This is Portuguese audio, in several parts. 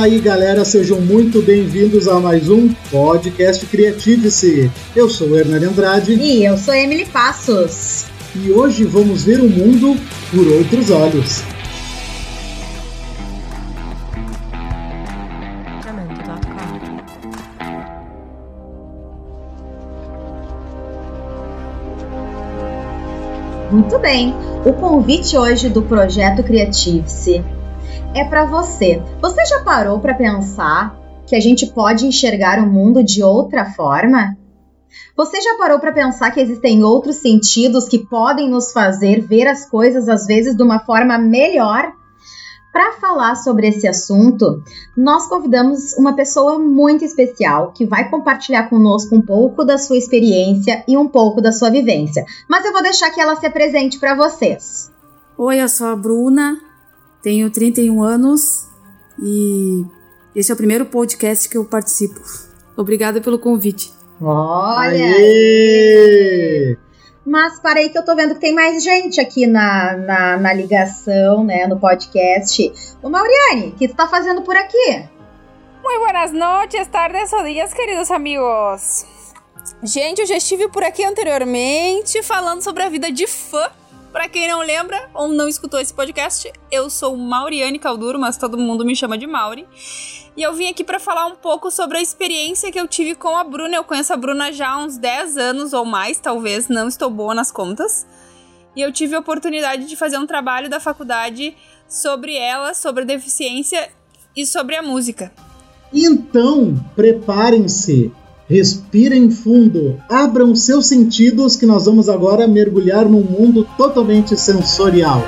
Fala aí, galera, sejam muito bem-vindos a mais um podcast Criative-se. Eu sou o Hernani Andrade. E eu sou Emily Passos. E hoje vamos ver o mundo por outros olhos. Muito bem. O convite hoje do projeto Criative-se é para você. Você já parou para pensar que a gente pode enxergar o mundo de outra forma? Você já parou para pensar que existem outros sentidos que podem nos fazer ver as coisas às vezes de uma forma melhor? Para falar sobre esse assunto, nós convidamos uma pessoa muito especial que vai compartilhar conosco um pouco da sua experiência e um pouco da sua vivência. Mas eu vou deixar que ela se apresente para vocês. Oi, eu sou a Bruna, tenho 31 anos e esse é o primeiro podcast que eu participo. Obrigada pelo convite. Olha! Aê! Mas parei que eu tô vendo que tem mais gente aqui na, na, na ligação, né, no podcast. Ô Mauriane, o que tu tá fazendo por aqui? Muy buenas noches, tardes o dias, queridos amigos. Gente, eu já estive por aqui anteriormente falando sobre a vida de fã. Pra quem não lembra ou não escutou esse podcast, eu sou Mauriane Calduro, mas todo mundo me chama de Mauri. E eu vim aqui para falar um pouco sobre a experiência que eu tive com a Bruna. Eu conheço a Bruna já há uns 10 anos ou mais, talvez, não estou boa nas contas. E eu tive a oportunidade de fazer um trabalho da faculdade sobre ela, sobre a deficiência e sobre a música. Então, preparem-se, respirem fundo, abram seus sentidos que nós vamos agora mergulhar num mundo totalmente sensorial.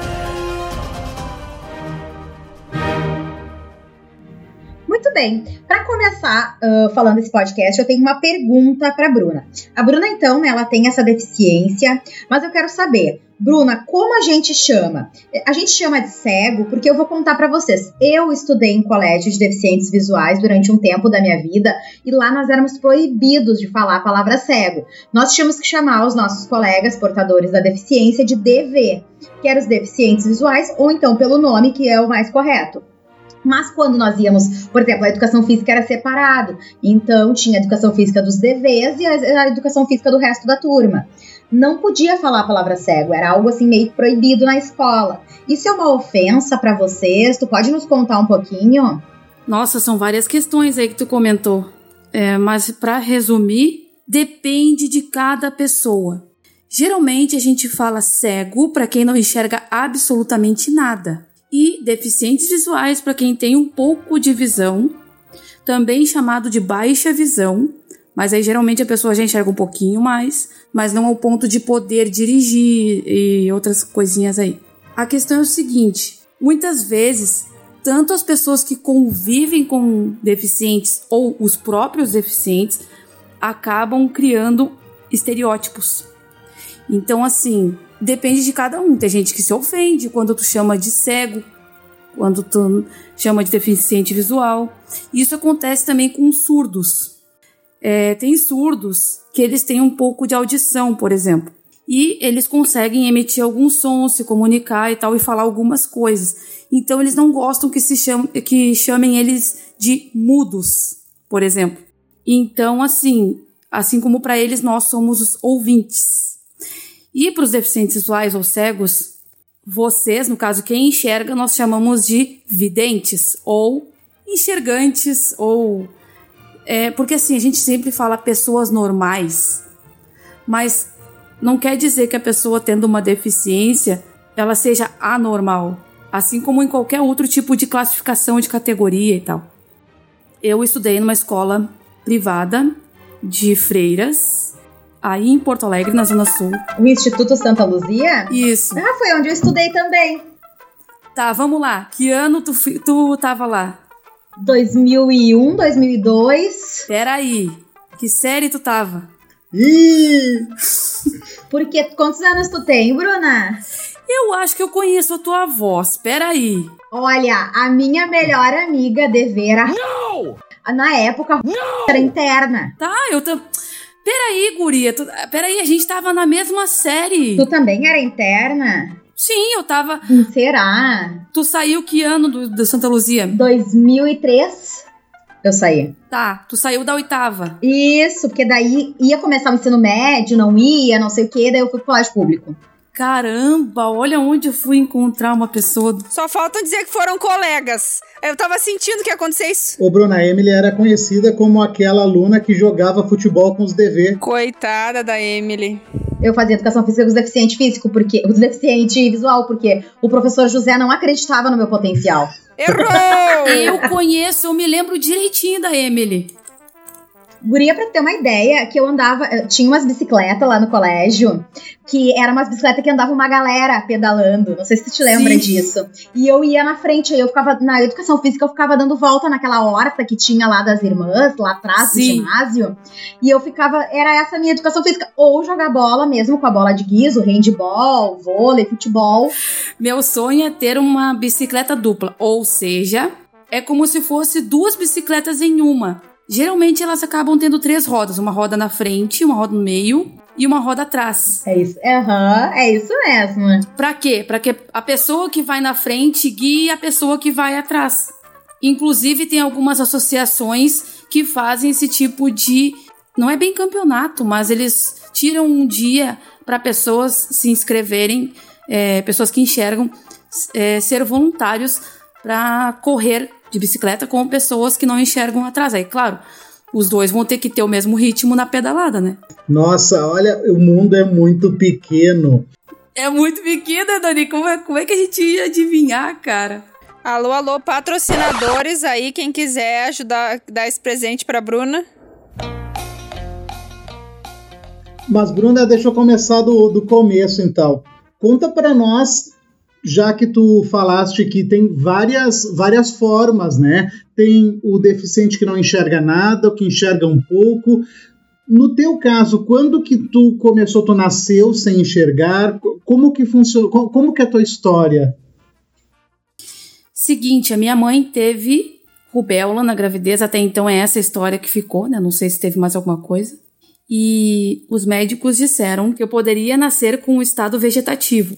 Muito bem. Para começar uh, falando esse podcast, eu tenho uma pergunta para Bruna. A Bruna, então, ela tem essa deficiência, mas eu quero saber, Bruna, como a gente chama? A gente chama de cego porque eu vou contar para vocês. Eu estudei em colégio de deficientes visuais durante um tempo da minha vida e lá nós éramos proibidos de falar a palavra cego. Nós tínhamos que chamar os nossos colegas portadores da deficiência de DV, que eram os deficientes visuais, ou então pelo nome que é o mais correto. Mas quando nós íamos, por exemplo, a educação física era separado, então tinha a educação física dos DVs e a educação física do resto da turma. Não podia falar a palavra cego, era algo assim meio proibido na escola. Isso é uma ofensa para vocês? Tu pode nos contar um pouquinho? Nossa, são várias questões aí que tu comentou. É, mas para resumir, depende de cada pessoa. Geralmente a gente fala cego para quem não enxerga absolutamente nada e deficientes visuais para quem tem um pouco de visão, também chamado de baixa visão, mas aí geralmente a pessoa já enxerga um pouquinho mais, mas não ao ponto de poder dirigir e outras coisinhas aí. A questão é o seguinte: muitas vezes, tanto as pessoas que convivem com deficientes ou os próprios deficientes acabam criando estereótipos. Então, assim, depende de cada um. Tem gente que se ofende quando tu chama de cego, quando tu chama de deficiente visual. Isso acontece também com surdos. É, tem surdos que eles têm um pouco de audição, por exemplo. E eles conseguem emitir alguns sons, se comunicar e tal, e falar algumas coisas. Então eles não gostam que se que chamem eles de mudos, por exemplo. Então, assim, assim como para eles, nós somos os ouvintes. E para os deficientes visuais ou cegos, vocês, no caso quem enxerga, nós chamamos de videntes ou enxergantes ou é, porque assim a gente sempre fala pessoas normais, mas não quer dizer que a pessoa tendo uma deficiência ela seja anormal, assim como em qualquer outro tipo de classificação de categoria e tal. Eu estudei numa escola privada de freiras aí em Porto Alegre, na Zona Sul. O Instituto Santa Luzia? Isso. Ah, foi onde eu estudei também. Tá, vamos lá. Que ano tu, tu tava lá? 2001, 2002. Peraí. Que série tu tava? Ih! Porque quantos anos tu tem, Bruna? Eu acho que eu conheço a tua voz. Peraí. Olha, a minha melhor amiga de Vera. Não! Na época, Não! era interna. Tá, eu também. Peraí, guria. Tu... Peraí, a gente tava na mesma série. Tu também era interna? Sim, eu tava. Será? Tu saiu que ano do, do Santa Luzia? 2003 eu saí. Tá, tu saiu da oitava. Isso, porque daí ia começar o ensino médio, não ia, não sei o quê, daí eu fui pro colégio público. Caramba, olha onde eu fui encontrar uma pessoa. Só falta dizer que foram colegas. Eu tava sentindo que ia acontecer isso. O Bruna Emily era conhecida como aquela aluna que jogava futebol com os DV. Coitada da Emily. Eu fazia educação física com os deficientes físico, porque os deficientes visual, porque o professor José não acreditava no meu potencial. Errou! Eu conheço, eu me lembro direitinho da Emily. Guria, pra ter uma ideia, que eu andava. eu tinha umas bicicletas lá no colégio, que era umas bicicletas que andava uma galera pedalando. Não sei se tu te lembra Sim. disso. E eu ia na frente, aí eu ficava. Na educação física, eu ficava dando volta naquela horta que tinha lá das irmãs, lá atrás do Sim. ginásio. E eu ficava. Era essa a minha educação física. Ou jogar bola mesmo com a bola de guiso, handball, vôlei, futebol. Meu sonho é ter uma bicicleta dupla, ou seja, é como se fosse duas bicicletas em uma. Geralmente elas acabam tendo três rodas, uma roda na frente, uma roda no meio e uma roda atrás. É isso. Aham, é isso mesmo. Pra quê? Pra que a pessoa que vai na frente guie a pessoa que vai atrás. Inclusive tem algumas associações que fazem esse tipo de não é bem campeonato, mas eles tiram um dia para pessoas se inscreverem, é, pessoas que enxergam, é, ser voluntários para correr de bicicleta com pessoas que não enxergam atrás. Aí, claro, os dois vão ter que ter o mesmo ritmo na pedalada, né? Nossa, olha, o mundo é muito pequeno. É muito pequena, Dani. Como é, como é que a gente ia adivinhar, cara? Alô, alô, patrocinadores aí, quem quiser ajudar, dar esse presente pra Bruna. Mas, Bruna, deixa eu começar do, do começo, então. Conta para nós, já que tu falaste que tem várias, várias formas, né? Tem o deficiente que não enxerga nada, o que enxerga um pouco. No teu caso, quando que tu começou, tu nasceu sem enxergar? Como que funciona? Como, que é a tua história? Seguinte, a minha mãe teve rubéola na gravidez, até então é essa história que ficou, né? Não sei se teve mais alguma coisa. E os médicos disseram que eu poderia nascer com um estado vegetativo.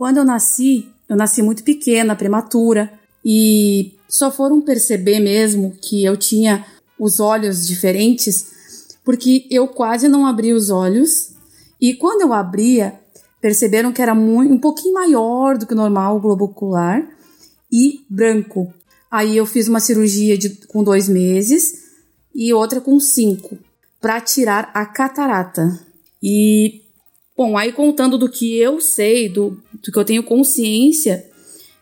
Quando eu nasci, eu nasci muito pequena, prematura, e só foram perceber mesmo que eu tinha os olhos diferentes porque eu quase não abria os olhos e quando eu abria, perceberam que era um pouquinho maior do que o normal o globo ocular e branco. Aí eu fiz uma cirurgia de, com dois meses e outra com cinco para tirar a catarata. E bom, aí contando do que eu sei, do, do que eu tenho consciência,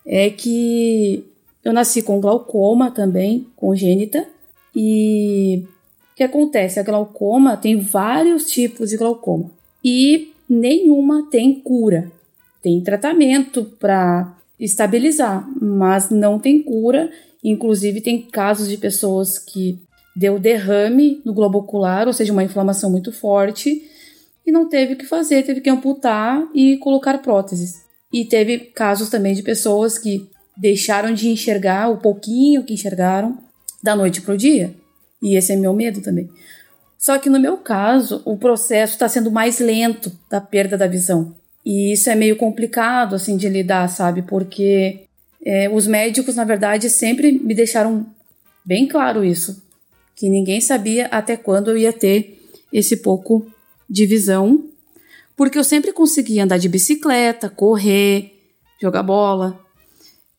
é que eu nasci com glaucoma também, congênita, e o que acontece? A glaucoma tem vários tipos de glaucoma e nenhuma tem cura. Tem tratamento para estabilizar, mas não tem cura. Inclusive, tem casos de pessoas que deu derrame no globo ocular, ou seja, uma inflamação muito forte, e não teve o que fazer, teve que amputar e colocar próteses. E teve casos também de pessoas que deixaram de enxergar o pouquinho que enxergaram da noite para o dia. E esse é meu medo também. Só que no meu caso, o processo está sendo mais lento da perda da visão. E isso é meio complicado, assim, de lidar, sabe? Porque é, os médicos, na verdade, sempre me deixaram bem claro isso. Que ninguém sabia até quando eu ia ter esse pouco de visão. Porque eu sempre conseguia andar de bicicleta, correr, jogar bola.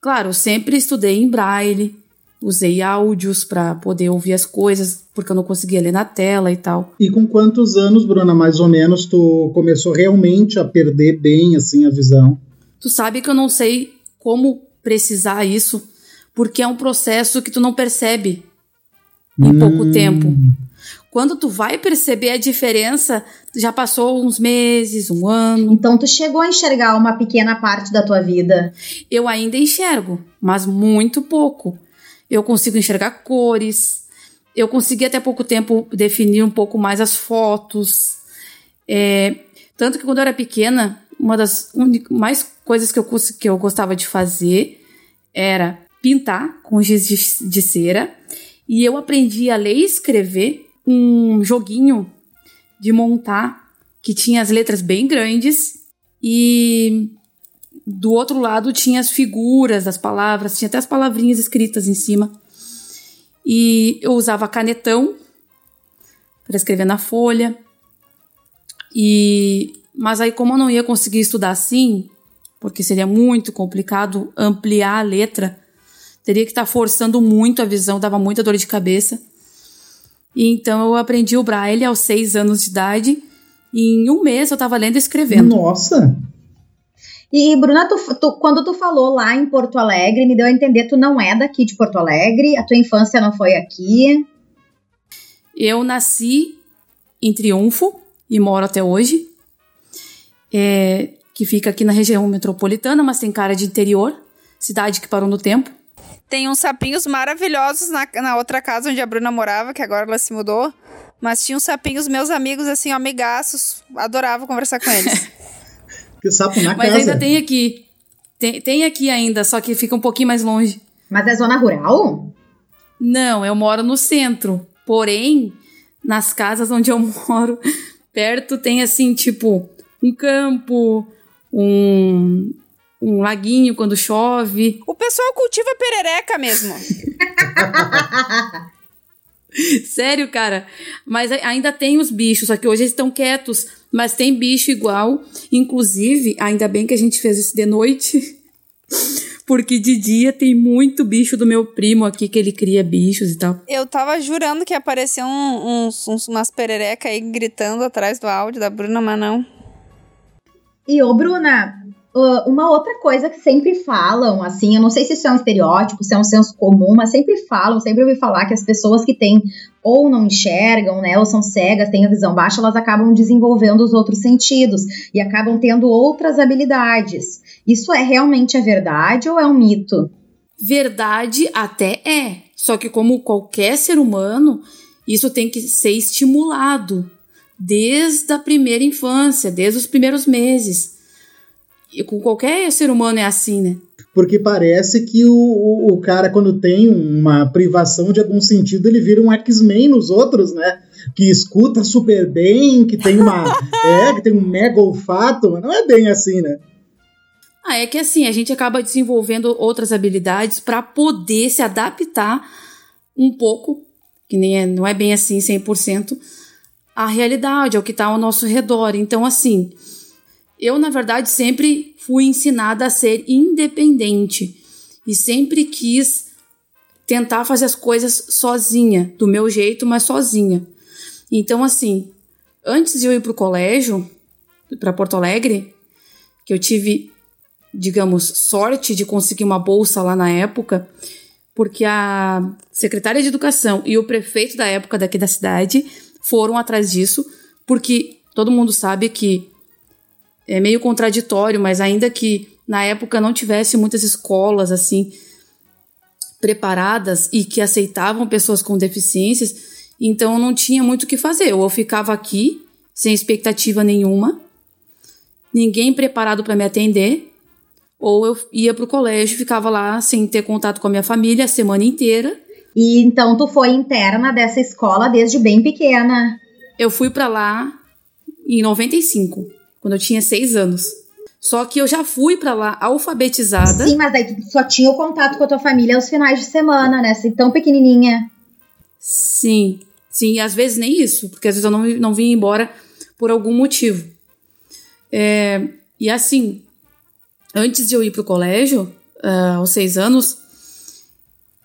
Claro, eu sempre estudei em braille, usei áudios para poder ouvir as coisas, porque eu não conseguia ler na tela e tal. E com quantos anos, Bruna, mais ou menos, tu começou realmente a perder bem assim a visão? Tu sabe que eu não sei como precisar isso, porque é um processo que tu não percebe em Hum. pouco tempo. Quando tu vai perceber a diferença, já passou uns meses, um ano. Então tu chegou a enxergar uma pequena parte da tua vida. Eu ainda enxergo, mas muito pouco. Eu consigo enxergar cores. Eu consegui até pouco tempo definir um pouco mais as fotos. É, tanto que quando eu era pequena, uma das únicas mais coisas que eu, que eu gostava de fazer era pintar com giz de, de cera. E eu aprendi a ler e escrever um joguinho de montar que tinha as letras bem grandes e do outro lado tinha as figuras das palavras, tinha até as palavrinhas escritas em cima. E eu usava canetão para escrever na folha. E mas aí como eu não ia conseguir estudar assim, porque seria muito complicado ampliar a letra, teria que estar tá forçando muito a visão, dava muita dor de cabeça. E então eu aprendi o braille aos seis anos de idade. E em um mês eu estava lendo e escrevendo. Nossa! E, Bruna, tu, tu, quando tu falou lá em Porto Alegre, me deu a entender tu não é daqui de Porto Alegre, a tua infância não foi aqui. Eu nasci em Triunfo e moro até hoje. É, que fica aqui na região metropolitana, mas tem cara de interior, cidade que parou no tempo. Tem uns sapinhos maravilhosos na, na outra casa onde a Bruna morava, que agora ela se mudou. Mas tinha uns sapinhos, meus amigos, assim, amigaços, adorava conversar com eles. Que sapo na Mas casa. ainda tem aqui. Tem, tem aqui ainda, só que fica um pouquinho mais longe. Mas é zona rural? Não, eu moro no centro. Porém, nas casas onde eu moro, perto tem assim, tipo, um campo, um, um laguinho quando chove. O pessoal cultiva perereca mesmo. Sério, cara. Mas ainda tem os bichos, só que hoje eles estão quietos. Mas tem bicho igual. Inclusive, ainda bem que a gente fez isso de noite. Porque de dia tem muito bicho do meu primo aqui que ele cria bichos e tal. Eu tava jurando que apareciam uns, uns, umas pererecas aí gritando atrás do áudio da Bruna, mas não. E ô, Bruna, uma outra coisa que sempre falam, assim, eu não sei se isso é um estereótipo, se é um senso comum, mas sempre falam, sempre ouvi falar que as pessoas que têm ou não enxergam, né, ou são cegas, têm a visão baixa, elas acabam desenvolvendo os outros sentidos e acabam tendo outras habilidades. Isso é realmente a verdade ou é um mito? Verdade até é, só que como qualquer ser humano, isso tem que ser estimulado desde a primeira infância, desde os primeiros meses. E com qualquer ser humano é assim, né? Porque parece que o, o, o cara, quando tem uma privação de algum sentido, ele vira um X-Men nos outros, né? Que escuta super bem, que tem uma. é, que tem um mega olfato, mas não é bem assim, né? Ah, é que assim, a gente acaba desenvolvendo outras habilidades para poder se adaptar um pouco, que nem é, não é bem assim 100%, à realidade, ao que está ao nosso redor. Então, assim, eu, na verdade, sempre fui ensinada a ser independente e sempre quis tentar fazer as coisas sozinha, do meu jeito, mas sozinha. Então, assim, antes de eu ir para o colégio, para Porto Alegre, que eu tive, digamos, sorte de conseguir uma bolsa lá na época, porque a secretária de educação e o prefeito da época daqui da cidade foram atrás disso, porque todo mundo sabe que é meio contraditório, mas ainda que na época não tivesse muitas escolas assim preparadas e que aceitavam pessoas com deficiências, então não tinha muito o que fazer. Ou eu ficava aqui sem expectativa nenhuma, ninguém preparado para me atender, ou eu ia para o colégio, ficava lá sem ter contato com a minha família a semana inteira. E então tu foi interna dessa escola desde bem pequena. Eu fui para lá em 95 quando eu tinha seis anos. Só que eu já fui para lá alfabetizada. Sim, mas aí tu só tinha o contato com a tua família aos finais de semana, né? Assim, tão pequenininha. Sim, sim, e às vezes nem isso, porque às vezes eu não, não vim embora por algum motivo. É, e assim, antes de eu ir pro colégio, uh, aos seis anos,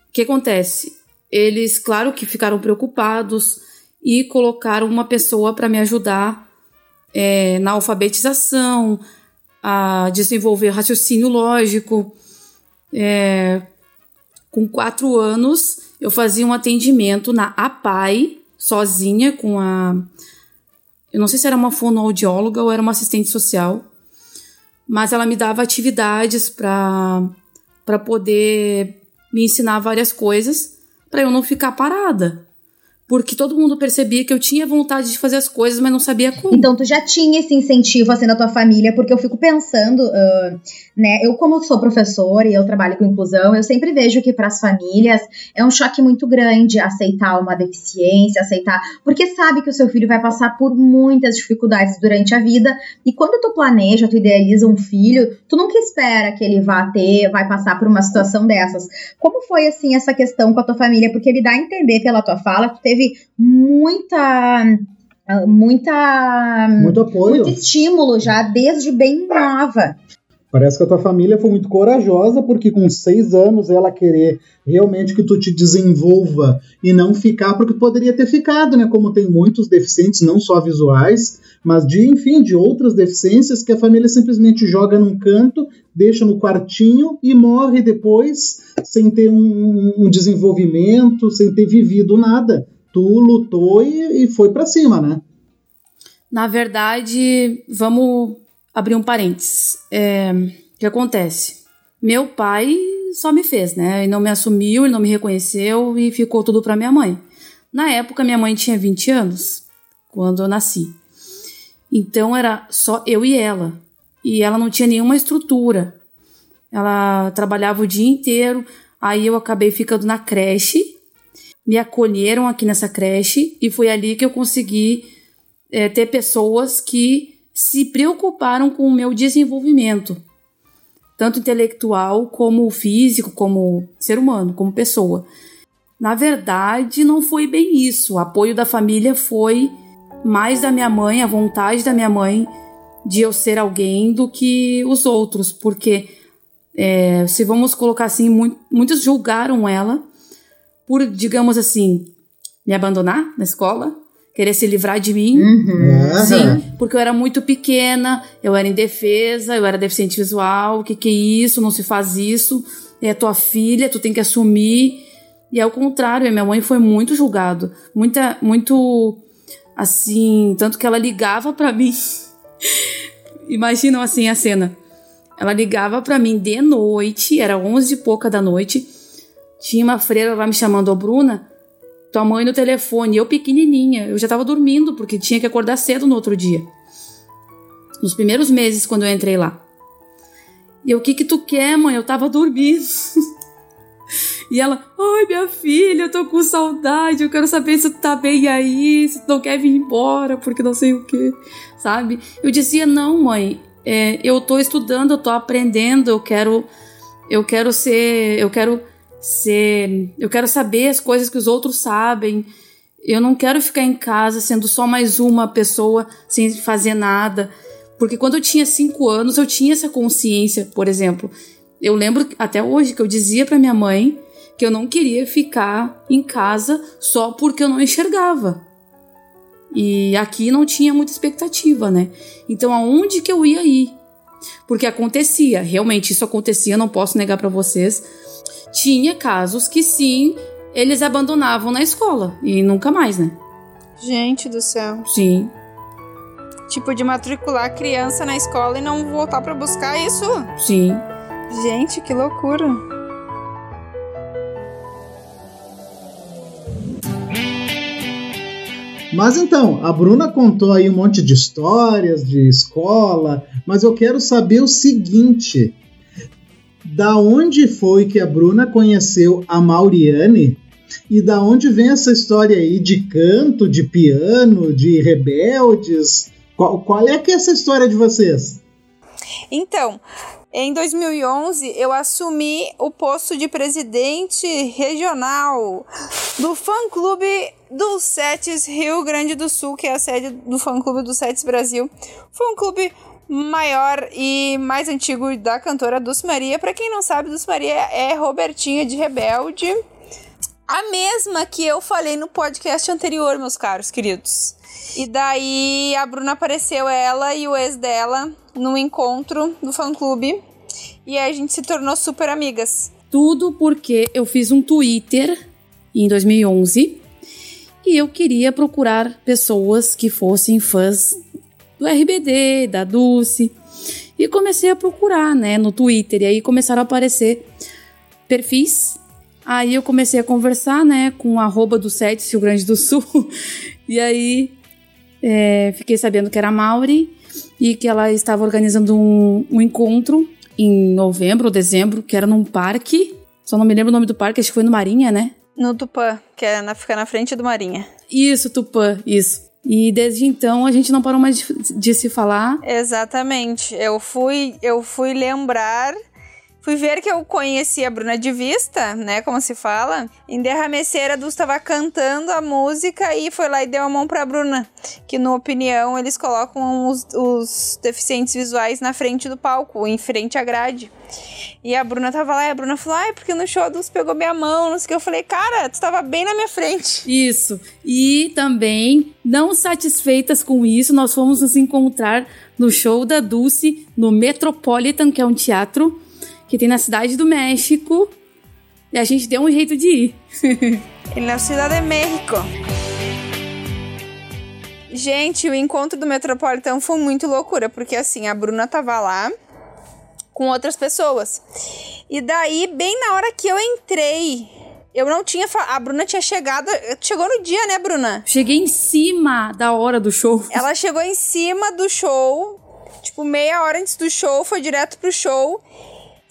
o que acontece? Eles, claro que ficaram preocupados e colocaram uma pessoa para me ajudar é, na alfabetização, a desenvolver raciocínio lógico. É, com quatro anos, eu fazia um atendimento na APAI, sozinha, com a. Eu não sei se era uma fonoaudióloga ou era uma assistente social, mas ela me dava atividades para poder me ensinar várias coisas, para eu não ficar parada. Porque todo mundo percebia que eu tinha vontade de fazer as coisas, mas não sabia como. Então tu já tinha esse incentivo assim na tua família, porque eu fico pensando, uh, né? Eu como sou professora e eu trabalho com inclusão, eu sempre vejo que para as famílias é um choque muito grande aceitar uma deficiência, aceitar, porque sabe que o seu filho vai passar por muitas dificuldades durante a vida e quando tu planeja, tu idealiza um filho, tu nunca espera que ele vá ter, vai passar por uma situação dessas. Como foi assim essa questão com a tua família? Porque me dá a entender pela tua fala que tu teve muita muita muito apoio, muito estímulo já desde bem nova. Parece que a tua família foi muito corajosa, porque com seis anos ela querer realmente que tu te desenvolva e não ficar, porque poderia ter ficado, né? Como tem muitos deficientes, não só visuais, mas de, enfim, de outras deficiências que a família simplesmente joga num canto, deixa no quartinho e morre depois sem ter um, um desenvolvimento, sem ter vivido nada. Tu lutou e, e foi para cima, né? Na verdade, vamos abrir um parênteses. É, o que acontece? Meu pai só me fez, né? Ele não me assumiu, ele não me reconheceu e ficou tudo para minha mãe. Na época, minha mãe tinha 20 anos, quando eu nasci. Então era só eu e ela. E ela não tinha nenhuma estrutura. Ela trabalhava o dia inteiro. Aí eu acabei ficando na creche. Me acolheram aqui nessa creche e foi ali que eu consegui é, ter pessoas que se preocuparam com o meu desenvolvimento, tanto intelectual como físico, como ser humano, como pessoa. Na verdade, não foi bem isso. O apoio da família foi mais da minha mãe, a vontade da minha mãe de eu ser alguém do que os outros, porque é, se vamos colocar assim, muitos julgaram ela por, digamos assim, me abandonar na escola, querer se livrar de mim. Uhum. Sim, porque eu era muito pequena, eu era indefesa, eu era deficiente visual, o que que é isso? Não se faz isso. É tua filha, tu tem que assumir. E ao contrário, minha mãe foi muito julgado, muita muito assim, tanto que ela ligava para mim. Imaginam assim a cena. Ela ligava para mim de noite, era onze e pouca da noite. Tinha uma freira lá me chamando, ô Bruna, tua mãe no telefone, eu pequenininha, eu já tava dormindo porque tinha que acordar cedo no outro dia. Nos primeiros meses quando eu entrei lá. E o que que tu quer, mãe? Eu tava dormindo. e ela, ai minha filha, eu tô com saudade, eu quero saber se tu tá bem aí, se tu não quer vir embora, porque não sei o que, sabe? Eu dizia, não, mãe, é, eu tô estudando, eu tô aprendendo, eu quero, eu quero ser, eu quero ser. Eu quero saber as coisas que os outros sabem. Eu não quero ficar em casa sendo só mais uma pessoa sem fazer nada. Porque quando eu tinha cinco anos, eu tinha essa consciência, por exemplo. Eu lembro até hoje que eu dizia para minha mãe que eu não queria ficar em casa só porque eu não enxergava. E aqui não tinha muita expectativa, né? Então aonde que eu ia ir? Porque acontecia, realmente isso acontecia, não posso negar para vocês tinha casos que sim, eles abandonavam na escola e nunca mais, né? Gente do céu. Sim. Tipo, de matricular a criança na escola e não voltar para buscar isso? Sim. Gente, que loucura. Mas então, a Bruna contou aí um monte de histórias de escola, mas eu quero saber o seguinte: da onde foi que a Bruna conheceu a Mauriane e da onde vem essa história aí de canto, de piano, de rebeldes? Qual, qual é que é essa história de vocês? Então, em 2011, eu assumi o posto de presidente regional do fã-clube do Setes Rio Grande do Sul, que é a sede do fã-clube do Setes Brasil. Fã-clube maior e mais antigo da cantora Dulce Maria. Para quem não sabe, Dulce Maria é Robertinha de Rebelde. A mesma que eu falei no podcast anterior, meus caros queridos. E daí a Bruna apareceu, ela e o ex dela, num encontro do fã-clube. E aí a gente se tornou super amigas. Tudo porque eu fiz um Twitter em 2011 e eu queria procurar pessoas que fossem fãs do RBD, da Dulce. E comecei a procurar, né, no Twitter. E aí começaram a aparecer perfis Aí eu comecei a conversar, né, com o arroba do site Rio Grande do Sul. e aí é, fiquei sabendo que era a Mauri e que ela estava organizando um, um encontro em novembro ou dezembro, que era num parque. Só não me lembro o nome do parque, acho que foi no Marinha, né? No Tupã, que é na, fica na frente do Marinha. Isso, Tupã, isso. E desde então a gente não parou mais de, de se falar. Exatamente. Eu fui, eu fui lembrar Fui ver que eu conhecia a Bruna de vista, né? Como se fala. Em Derrameceira, a Dus estava cantando a música e foi lá e deu a mão pra Bruna. Que, na opinião, eles colocam os, os deficientes visuais na frente do palco, em frente à grade. E a Bruna tava lá e a Bruna falou: Ai, porque no show a Dus pegou minha mão, não sei o que. Eu falei: Cara, tu tava bem na minha frente. Isso. E também, não satisfeitas com isso, nós fomos nos encontrar no show da Dulce no Metropolitan, que é um teatro que tem na cidade do México. E a gente deu um jeito de ir. na cidade de México. Gente, o encontro do Metropolitano foi muito loucura, porque assim, a Bruna tava lá com outras pessoas. E daí, bem na hora que eu entrei, eu não tinha. A Bruna tinha chegado. Chegou no dia, né, Bruna? Cheguei em cima da hora do show. Ela chegou em cima do show. Tipo, meia hora antes do show, foi direto pro show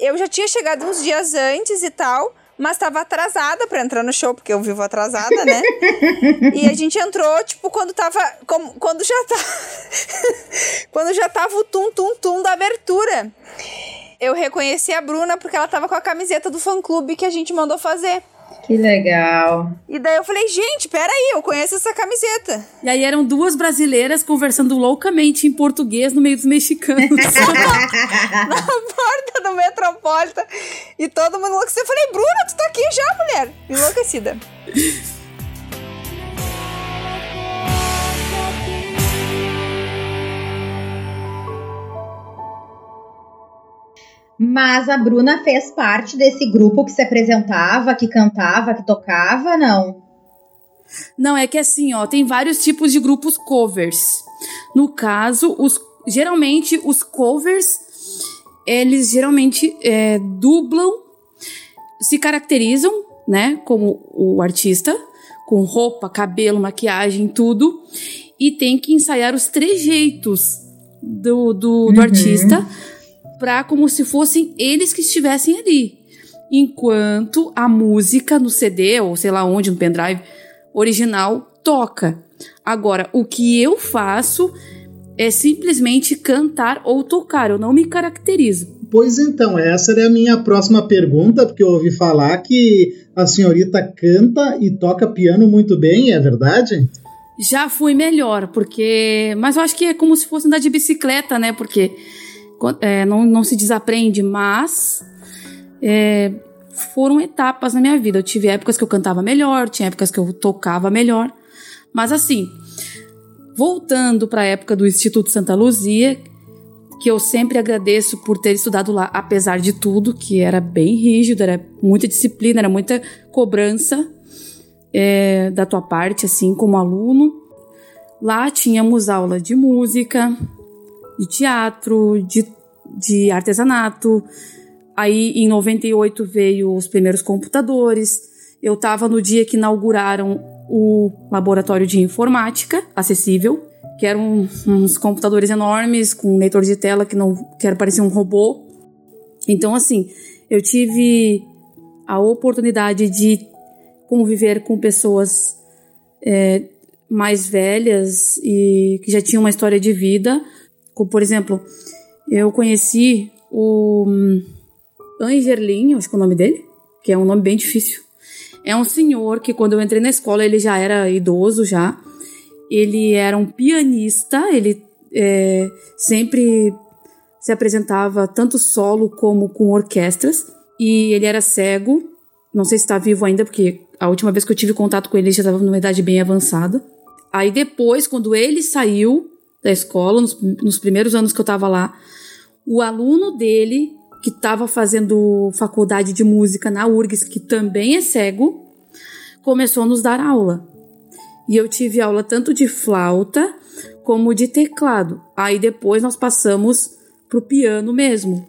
eu já tinha chegado uns dias antes e tal, mas tava atrasada para entrar no show, porque eu vivo atrasada, né? e a gente entrou, tipo, quando tava. Como, quando já tá. quando já tava o tum-tum-tum da abertura. Eu reconheci a Bruna porque ela tava com a camiseta do fã clube que a gente mandou fazer. Que legal. E daí eu falei, gente, peraí, eu conheço essa camiseta. E aí eram duas brasileiras conversando loucamente em português no meio dos mexicanos. Na porta do Metropolitan. E todo mundo enlouquecido. Eu falei, Bruna, tu tá aqui já, mulher? Enlouquecida. Mas a Bruna fez parte desse grupo que se apresentava, que cantava, que tocava, não? Não, é que assim, ó, tem vários tipos de grupos covers. No caso, os, geralmente os covers, eles geralmente é, dublam, se caracterizam, né, como o artista, com roupa, cabelo, maquiagem, tudo, e tem que ensaiar os trejeitos do, do, do uhum. artista para como se fossem eles que estivessem ali. Enquanto a música no CD, ou sei lá onde, no pendrive original, toca. Agora, o que eu faço é simplesmente cantar ou tocar, eu não me caracterizo. Pois então, essa era a minha próxima pergunta, porque eu ouvi falar que a senhorita canta e toca piano muito bem, é verdade? Já fui melhor, porque. Mas eu acho que é como se fosse andar de bicicleta, né? Porque é, não, não se desaprende, mas é, foram etapas na minha vida. Eu tive épocas que eu cantava melhor, tinha épocas que eu tocava melhor. Mas assim, voltando para a época do Instituto Santa Luzia, que eu sempre agradeço por ter estudado lá, apesar de tudo, que era bem rígido, era muita disciplina, era muita cobrança é, da tua parte, assim, como aluno. Lá tínhamos aula de música, de teatro, de, de artesanato. Aí em 98 veio os primeiros computadores. Eu estava no dia que inauguraram o laboratório de informática acessível, que eram uns computadores enormes com um leitor de tela que não que era parecia um robô. Então assim, eu tive a oportunidade de conviver com pessoas é, mais velhas e que já tinham uma história de vida como, por exemplo, eu conheci o hum, Angerlin, acho que é o nome dele, que é um nome bem difícil. É um senhor que quando eu entrei na escola ele já era idoso já. Ele era um pianista, ele é, sempre se apresentava tanto solo como com orquestras. E ele era cego, não sei se está vivo ainda, porque a última vez que eu tive contato com ele já estava numa idade bem avançada. Aí depois, quando ele saiu, da escola, nos, nos primeiros anos que eu estava lá, o aluno dele, que estava fazendo faculdade de música na URGS, que também é cego, começou a nos dar aula. E eu tive aula tanto de flauta como de teclado. Aí depois nós passamos pro piano mesmo,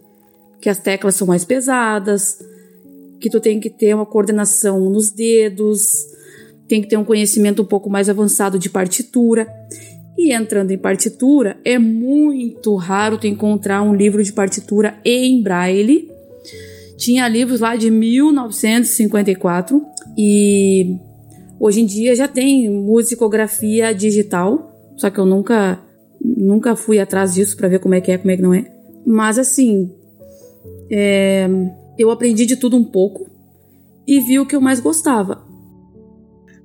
que as teclas são mais pesadas que tu tem que ter uma coordenação nos dedos, tem que ter um conhecimento um pouco mais avançado de partitura. E entrando em partitura, é muito raro tu encontrar um livro de partitura em braille. Tinha livros lá de 1954 e hoje em dia já tem musicografia digital, só que eu nunca nunca fui atrás disso para ver como é que é, como é que não é. Mas assim, é, eu aprendi de tudo um pouco e vi o que eu mais gostava.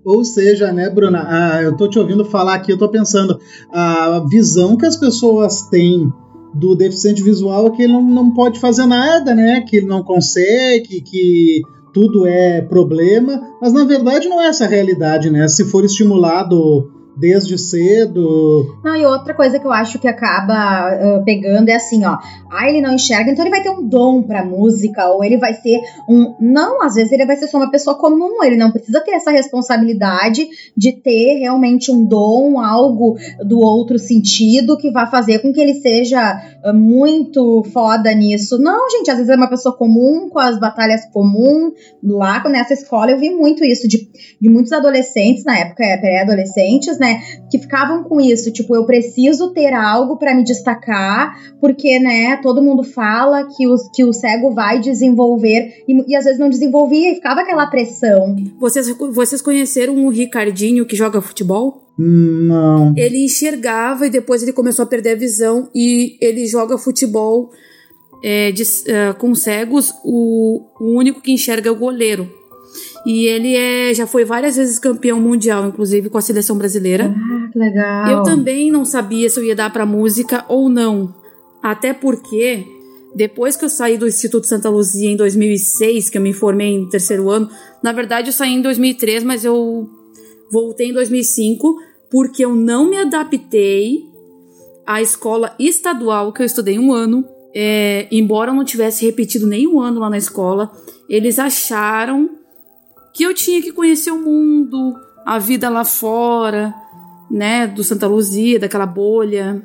Ou seja, né, Bruna, ah, eu tô te ouvindo falar aqui, eu tô pensando, a visão que as pessoas têm do deficiente visual é que ele não, não pode fazer nada, né? Que ele não consegue, que tudo é problema, mas na verdade não é essa a realidade, né? Se for estimulado desde cedo. Não, e outra coisa que eu acho que acaba uh, pegando é assim, ó. Ah, ele não enxerga, então ele vai ter um dom pra música, ou ele vai ser um. Não, às vezes ele vai ser só uma pessoa comum, ele não precisa ter essa responsabilidade de ter realmente um dom, algo do outro sentido que vai fazer com que ele seja muito foda nisso. Não, gente, às vezes é uma pessoa comum, com as batalhas comuns. Lá nessa escola eu vi muito isso de, de muitos adolescentes, na época é, pré-adolescentes, né, que ficavam com isso, tipo, eu preciso ter algo para me destacar, porque, né, todo mundo fala que, os, que o cego vai desenvolver e, e às vezes não desenvolvia e ficava aquela pressão. Vocês, vocês conheceram o Ricardinho que joga futebol? Não. Ele enxergava e depois ele começou a perder a visão e ele joga futebol é, de, uh, com cegos. O, o único que enxerga é o goleiro. E ele é, já foi várias vezes campeão mundial, inclusive com a seleção brasileira. Ah, que legal. Eu também não sabia se eu ia dar para música ou não. Até porque depois que eu saí do Instituto Santa Luzia em 2006, que eu me formei em terceiro ano, na verdade eu saí em 2003, mas eu voltei em 2005 porque eu não me adaptei à escola estadual que eu estudei um ano. É, embora eu não tivesse repetido nenhum ano lá na escola, eles acharam que eu tinha que conhecer o mundo, a vida lá fora, né, do Santa Luzia, daquela bolha.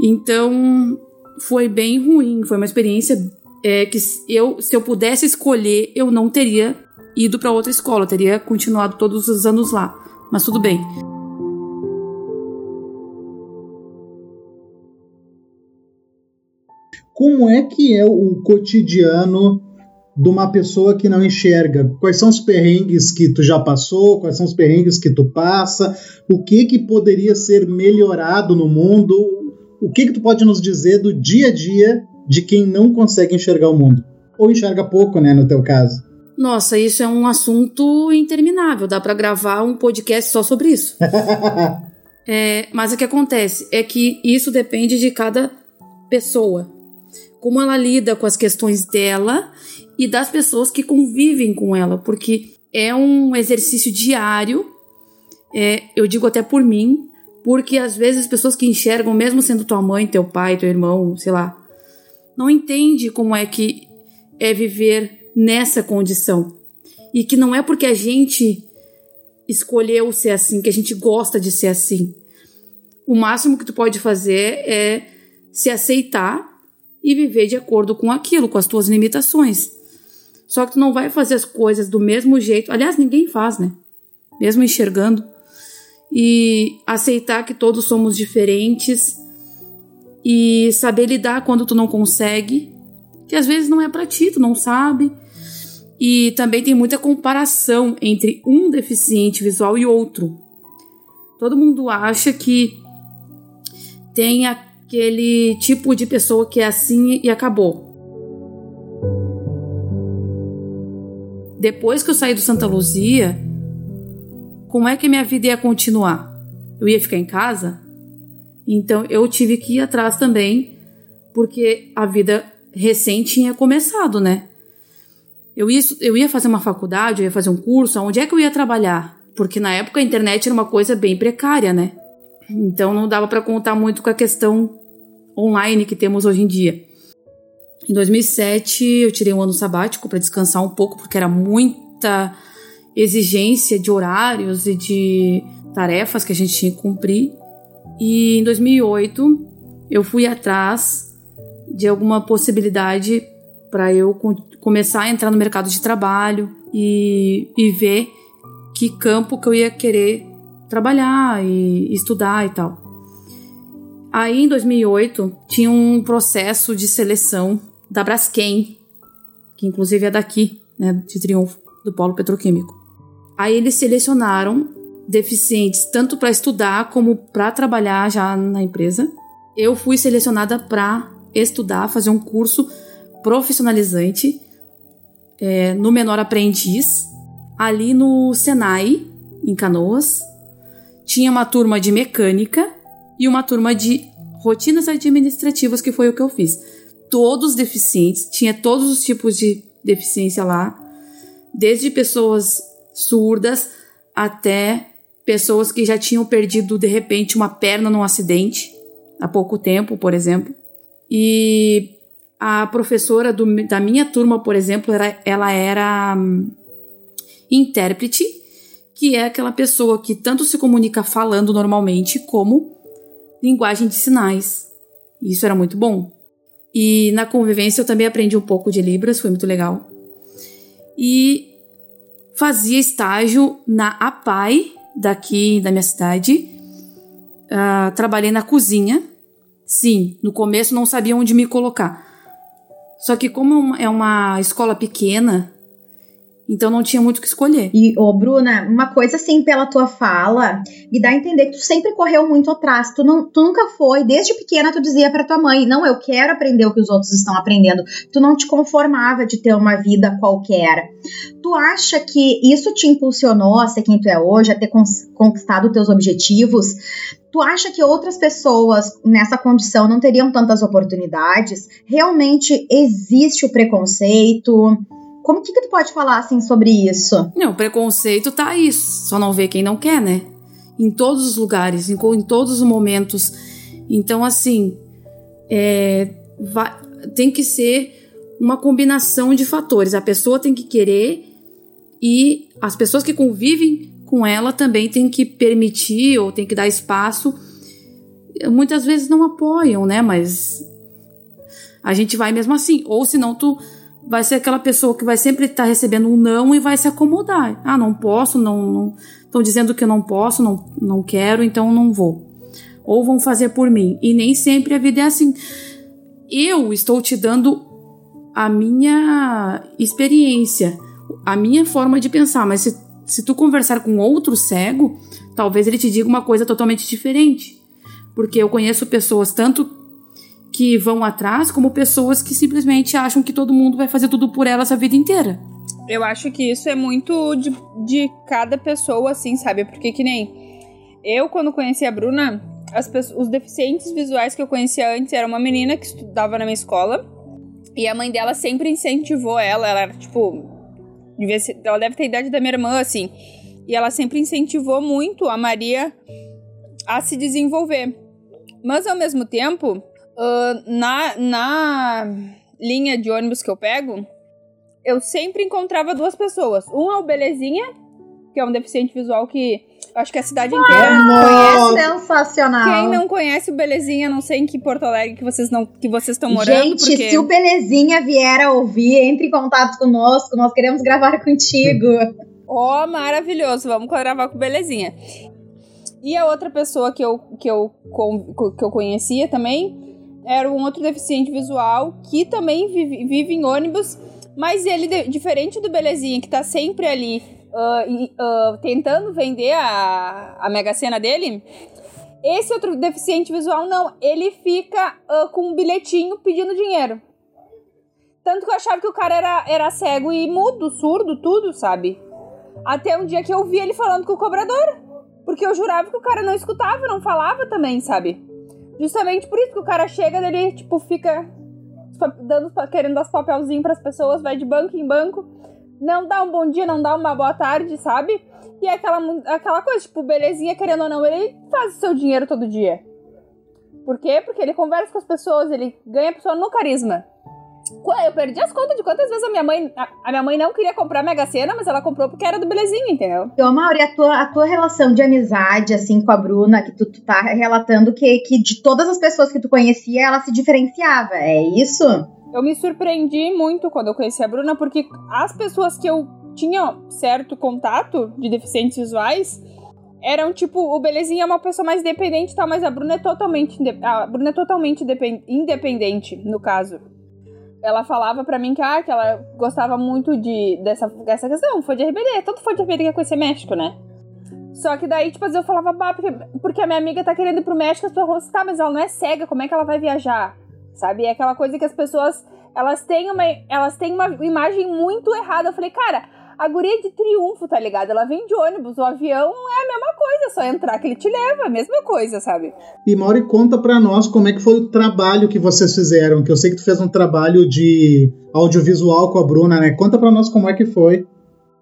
Então, foi bem ruim, foi uma experiência é, que eu, se eu pudesse escolher, eu não teria ido para outra escola, eu teria continuado todos os anos lá. Mas tudo bem. Como é que é o cotidiano de uma pessoa que não enxerga? Quais são os perrengues que tu já passou? Quais são os perrengues que tu passa? O que que poderia ser melhorado no mundo? O que que tu pode nos dizer do dia a dia de quem não consegue enxergar o mundo? Ou enxerga pouco, né, no teu caso? Nossa, isso é um assunto interminável. Dá para gravar um podcast só sobre isso. é, mas o que acontece é que isso depende de cada pessoa. Como ela lida com as questões dela e das pessoas que convivem com ela, porque é um exercício diário. É, eu digo até por mim, porque às vezes as pessoas que enxergam, mesmo sendo tua mãe, teu pai, teu irmão, sei lá, não entende como é que é viver nessa condição. E que não é porque a gente escolheu ser assim, que a gente gosta de ser assim. O máximo que tu pode fazer é se aceitar e viver de acordo com aquilo, com as tuas limitações. Só que tu não vai fazer as coisas do mesmo jeito. Aliás, ninguém faz, né? Mesmo enxergando. E aceitar que todos somos diferentes e saber lidar quando tu não consegue, que às vezes não é para ti, tu não sabe. E também tem muita comparação entre um deficiente visual e outro. Todo mundo acha que tem aquele tipo de pessoa que é assim e acabou. depois que eu saí do Santa Luzia, como é que minha vida ia continuar? Eu ia ficar em casa? Então eu tive que ir atrás também, porque a vida recente tinha começado, né? Eu ia, eu ia fazer uma faculdade, eu ia fazer um curso, onde é que eu ia trabalhar? Porque na época a internet era uma coisa bem precária, né? Então não dava para contar muito com a questão online que temos hoje em dia. Em 2007, eu tirei um ano sabático para descansar um pouco, porque era muita exigência de horários e de tarefas que a gente tinha que cumprir. E em 2008, eu fui atrás de alguma possibilidade para eu começar a entrar no mercado de trabalho e, e ver que campo que eu ia querer trabalhar e estudar e tal. Aí em 2008 tinha um processo de seleção da Braskem, que inclusive é daqui, né, de Triunfo, do polo petroquímico. Aí eles selecionaram deficientes tanto para estudar como para trabalhar já na empresa. Eu fui selecionada para estudar, fazer um curso profissionalizante é, no menor aprendiz, ali no Senai, em Canoas. Tinha uma turma de mecânica e uma turma de rotinas administrativas, que foi o que eu fiz. Todos deficientes, tinha todos os tipos de deficiência lá, desde pessoas surdas até pessoas que já tinham perdido de repente uma perna num acidente há pouco tempo, por exemplo. E a professora do, da minha turma, por exemplo, era, ela era um, intérprete, que é aquela pessoa que tanto se comunica falando normalmente como linguagem de sinais. Isso era muito bom. E na convivência eu também aprendi um pouco de Libras, foi muito legal. E fazia estágio na APAI, daqui da minha cidade. Uh, trabalhei na cozinha. Sim, no começo não sabia onde me colocar. Só que como é uma escola pequena, então não tinha muito o que escolher. E, ô, Bruna, uma coisa assim, pela tua fala, me dá a entender que tu sempre correu muito atrás. Tu, não, tu nunca foi, desde pequena, tu dizia para tua mãe: não, eu quero aprender o que os outros estão aprendendo. Tu não te conformava de ter uma vida qualquer. Tu acha que isso te impulsionou a ser quem tu é hoje, a ter conquistado teus objetivos? Tu acha que outras pessoas nessa condição não teriam tantas oportunidades? Realmente existe o preconceito? Como que, que tu pode falar assim sobre isso? Não, preconceito tá aí, só não vê quem não quer, né? Em todos os lugares, em, em todos os momentos. Então, assim, é, vai, tem que ser uma combinação de fatores. A pessoa tem que querer e as pessoas que convivem com ela também tem que permitir ou tem que dar espaço. Muitas vezes não apoiam, né? Mas a gente vai mesmo assim. Ou senão tu vai ser aquela pessoa que vai sempre estar tá recebendo um não e vai se acomodar. Ah, não posso, não estão dizendo que eu não posso, não, não quero, então não vou. Ou vão fazer por mim. E nem sempre a vida é assim. Eu estou te dando a minha experiência, a minha forma de pensar, mas se, se tu conversar com outro cego, talvez ele te diga uma coisa totalmente diferente. Porque eu conheço pessoas tanto que vão atrás, como pessoas que simplesmente acham que todo mundo vai fazer tudo por elas a vida inteira. Eu acho que isso é muito de, de cada pessoa, assim, sabe? Porque que nem eu, quando conheci a Bruna, os deficientes visuais que eu conhecia antes era uma menina que estudava na minha escola. E a mãe dela sempre incentivou ela. Ela era, tipo. Ela deve ter a idade da minha irmã, assim. E ela sempre incentivou muito a Maria a se desenvolver. Mas ao mesmo tempo, Uh, na, na linha de ônibus que eu pego, eu sempre encontrava duas pessoas. Um é o Belezinha, que é um deficiente visual que acho que a cidade inteira ah, conhece. Sensacional. Quem não conhece o Belezinha, não sei em que Porto Alegre que vocês não que vocês estão morando. Gente, porque... se o Belezinha vier a ouvir, entre em contato conosco, nós queremos gravar contigo. Oh, maravilhoso, vamos gravar com o Belezinha. E a outra pessoa que eu, que eu, que eu conhecia também era um outro deficiente visual que também vive, vive em ônibus, mas ele, diferente do Belezinha, que tá sempre ali uh, uh, tentando vender a, a mega cena dele, esse outro deficiente visual não, ele fica uh, com um bilhetinho pedindo dinheiro. Tanto que eu achava que o cara era, era cego e mudo, surdo, tudo, sabe? Até um dia que eu vi ele falando com o cobrador. Porque eu jurava que o cara não escutava, não falava também, sabe? Justamente por isso que o cara chega dele, tipo, fica dando, querendo dar os papelzinhos pras pessoas, vai de banco em banco, não dá um bom dia, não dá uma boa tarde, sabe? E é aquela, aquela coisa, tipo, belezinha, querendo ou não, ele faz o seu dinheiro todo dia. Por quê? Porque ele conversa com as pessoas, ele ganha a pessoa no carisma. Eu perdi as contas de quantas vezes a minha mãe. A, minha mãe não queria comprar Mega Sena, mas ela comprou porque era do Belezinho, entendeu? Então, Mauri, a tua, a tua relação de amizade, assim, com a Bruna, que tu, tu tá relatando que, que de todas as pessoas que tu conhecia, ela se diferenciava. É isso? eu me surpreendi muito quando eu conheci a Bruna, porque as pessoas que eu tinha certo contato de deficientes visuais eram tipo, o Belezinha é uma pessoa mais dependente e tal, mas a Bruna é totalmente, a Bruna é totalmente independente, no caso. Ela falava para mim que, ah, que ela gostava muito de, dessa, dessa questão, foi de RBD, todo foi de RBD quer conhecer México, né? Só que daí, tipo, eu falava, bah, porque, porque a minha amiga tá querendo ir pro México, as pessoas falam assim, tá, mas ela não é cega, como é que ela vai viajar? Sabe? É aquela coisa que as pessoas, elas têm uma, elas têm uma imagem muito errada. Eu falei, cara, a guria de triunfo, tá ligado? Ela vem de ônibus, o avião é a mesma coisa, só entrar que ele te leva, a mesma coisa, sabe? E Mauri, conta pra nós como é que foi o trabalho que vocês fizeram, que eu sei que tu fez um trabalho de audiovisual com a Bruna, né? Conta pra nós como é que foi.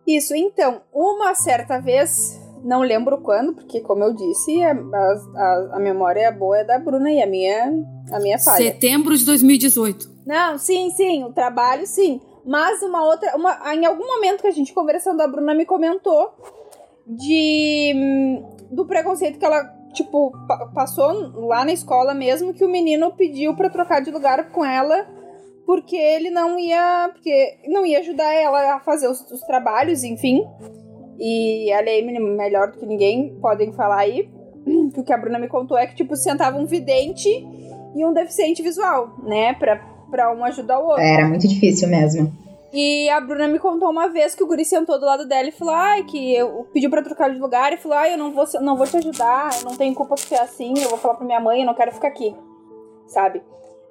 Isso, então, uma certa vez, não lembro quando, porque como eu disse, a, a, a memória boa é da Bruna e a minha, a minha falha. Setembro de 2018. Não, sim, sim, o trabalho sim. Mas uma outra. Uma, em algum momento que a gente conversando, a Bruna me comentou de. do preconceito que ela, tipo, passou lá na escola mesmo, que o menino pediu para trocar de lugar com ela porque ele não ia. Porque não ia ajudar ela a fazer os, os trabalhos, enfim. E a lei melhor do que ninguém podem falar aí. Que o que a Bruna me contou é que, tipo, sentava um vidente e um deficiente visual, né? Pra, pra um ajudar o outro. Era muito difícil mesmo. E a Bruna me contou uma vez que o guri sentou do lado dela e falou: ai, que eu pediu pra trocar de lugar e falou: ai, eu não vou, não vou te ajudar, eu não tenho culpa por ser assim, eu vou falar pra minha mãe, eu não quero ficar aqui. Sabe?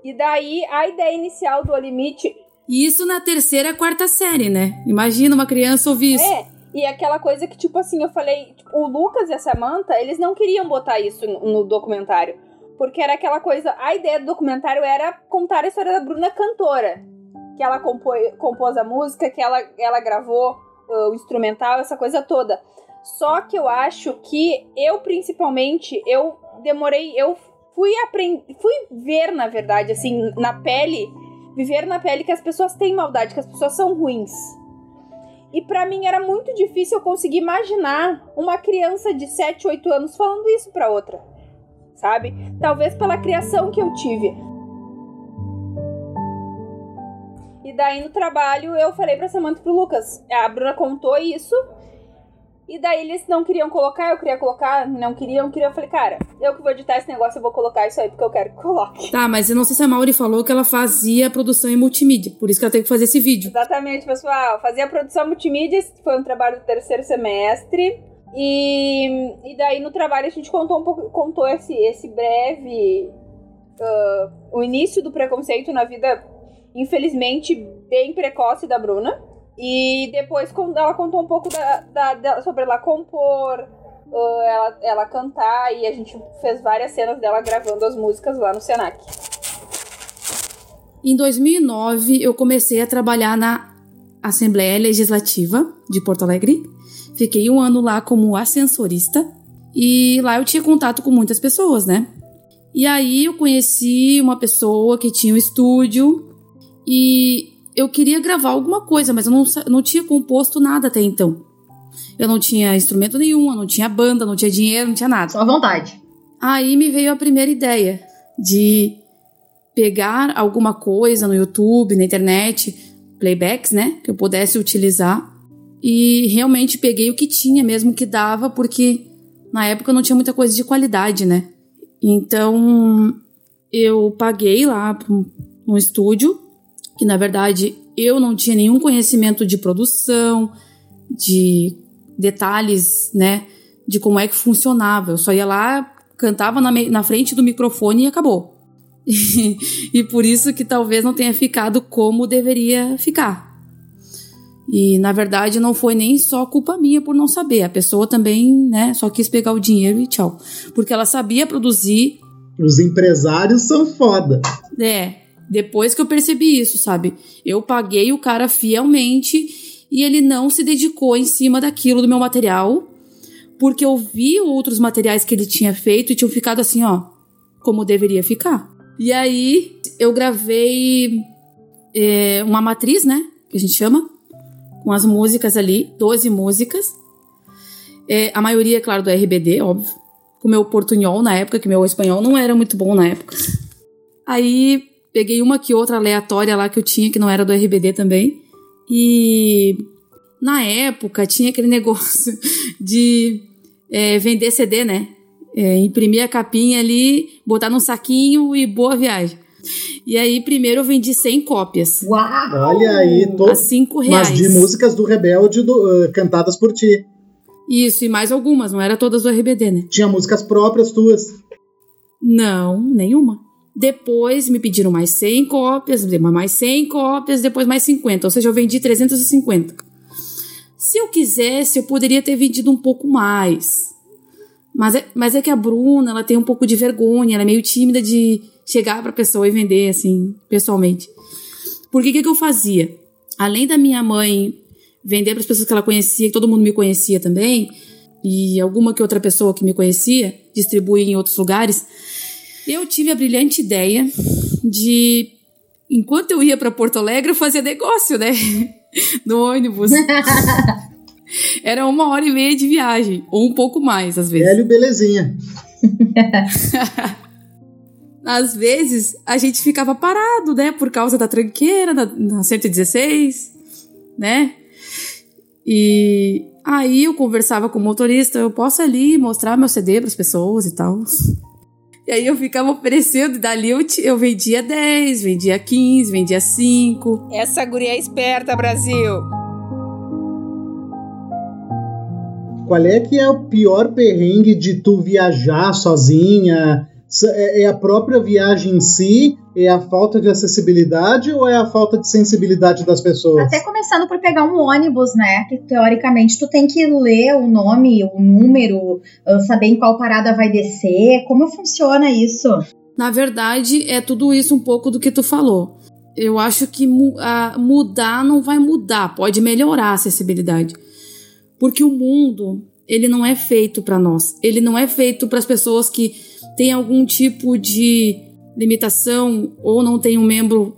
E daí a ideia inicial do Limite. Isso na terceira, quarta série, né? Imagina uma criança ouvir isso. É, e aquela coisa que, tipo assim, eu falei, tipo, o Lucas e a Samantha, eles não queriam botar isso no documentário. Porque era aquela coisa, a ideia do documentário era contar a história da Bruna cantora que ela compôs, compôs a música, que ela, ela gravou uh, o instrumental, essa coisa toda. Só que eu acho que eu, principalmente, eu demorei, eu fui aprender, fui ver, na verdade, assim, na pele, viver na pele que as pessoas têm maldade, que as pessoas são ruins. E para mim era muito difícil eu conseguir imaginar uma criança de 7, 8 anos falando isso para outra. Sabe? Talvez pela criação que eu tive. E daí no trabalho eu falei pra Samantha e pro Lucas. A Bruna contou isso. E daí eles não queriam colocar, eu queria colocar, não queriam, queriam. Eu falei, cara, eu que vou editar esse negócio, eu vou colocar isso aí porque eu quero que coloque. Tá, mas eu não sei se a Mauri falou que ela fazia produção em multimídia, por isso que ela tem que fazer esse vídeo. Exatamente, pessoal. Fazia produção multimídia, foi um trabalho do terceiro semestre. E, e daí no trabalho a gente contou um pouco, contou esse, esse breve. Uh, o início do preconceito na vida infelizmente, bem precoce da Bruna. E depois ela contou um pouco da, da, da sobre ela compor, uh, ela, ela cantar, e a gente fez várias cenas dela gravando as músicas lá no Senac. Em 2009, eu comecei a trabalhar na Assembleia Legislativa de Porto Alegre. Fiquei um ano lá como ascensorista e lá eu tinha contato com muitas pessoas, né? E aí eu conheci uma pessoa que tinha um estúdio e eu queria gravar alguma coisa, mas eu não, não tinha composto nada até então. Eu não tinha instrumento nenhum, eu não tinha banda, não tinha dinheiro, não tinha nada. Só vontade. Aí me veio a primeira ideia de pegar alguma coisa no YouTube, na internet, playbacks, né, que eu pudesse utilizar. E realmente peguei o que tinha mesmo que dava, porque na época não tinha muita coisa de qualidade, né? Então eu paguei lá um estúdio que na verdade eu não tinha nenhum conhecimento de produção, de detalhes, né, de como é que funcionava. Eu só ia lá, cantava na, na frente do microfone e acabou. e por isso que talvez não tenha ficado como deveria ficar. E na verdade não foi nem só culpa minha por não saber. A pessoa também, né, só quis pegar o dinheiro e tchau. Porque ela sabia produzir. Os empresários são foda. É, depois que eu percebi isso, sabe? Eu paguei o cara fielmente e ele não se dedicou em cima daquilo do meu material, porque eu vi outros materiais que ele tinha feito e tinham ficado assim, ó, como deveria ficar. E aí eu gravei é, uma matriz, né? Que a gente chama, com as músicas ali, 12 músicas. É, a maioria, claro, do RBD, óbvio. Com meu portunhol na época, que meu espanhol não era muito bom na época. Aí peguei uma que outra aleatória lá que eu tinha, que não era do RBD também. E na época tinha aquele negócio de é, vender CD, né? É, imprimir a capinha ali, botar num saquinho e boa viagem. E aí, primeiro eu vendi 100 cópias. Uau! Olha aí, tô... A 5 reais. mas de músicas do Rebelde do, uh, cantadas por ti. Isso, e mais algumas, não era todas do RBD, né? Tinha músicas próprias tuas. Não, nenhuma. Depois me pediram mais 100 cópias, mais 100 cópias, depois mais 50. Ou seja, eu vendi 350. Se eu quisesse, eu poderia ter vendido um pouco mais. Mas é, mas é que a Bruna, ela tem um pouco de vergonha, ela é meio tímida de chegar pra pessoa e vender, assim, pessoalmente. Porque o que, que eu fazia? Além da minha mãe vender para as pessoas que ela conhecia, que todo mundo me conhecia também, e alguma que outra pessoa que me conhecia, distribuir em outros lugares, eu tive a brilhante ideia de, enquanto eu ia para Porto Alegre, eu fazia negócio, né? No ônibus. Era uma hora e meia de viagem, ou um pouco mais, às vezes. Hélio Belezinha. Às vezes a gente ficava parado, né? Por causa da tranqueira, na, na 116, né? E aí eu conversava com o motorista, eu posso ali mostrar meu CD para as pessoas e tal. E aí eu ficava oferecendo, e dali eu, eu vendia 10, vendia 15, vendia 5. Essa guria é esperta, Brasil. Qual é que é o pior perrengue de tu viajar sozinha? É, é a própria viagem em si? É a falta de acessibilidade ou é a falta de sensibilidade das pessoas? Até começando por pegar um ônibus, né? Que teoricamente tu tem que ler o nome, o número, ah, saber em qual parada vai descer. Como funciona isso? Na verdade, é tudo isso um pouco do que tu falou. Eu acho que mu mudar não vai mudar, pode melhorar a acessibilidade. Porque o mundo, ele não é feito para nós. Ele não é feito para as pessoas que têm algum tipo de limitação ou não tem um membro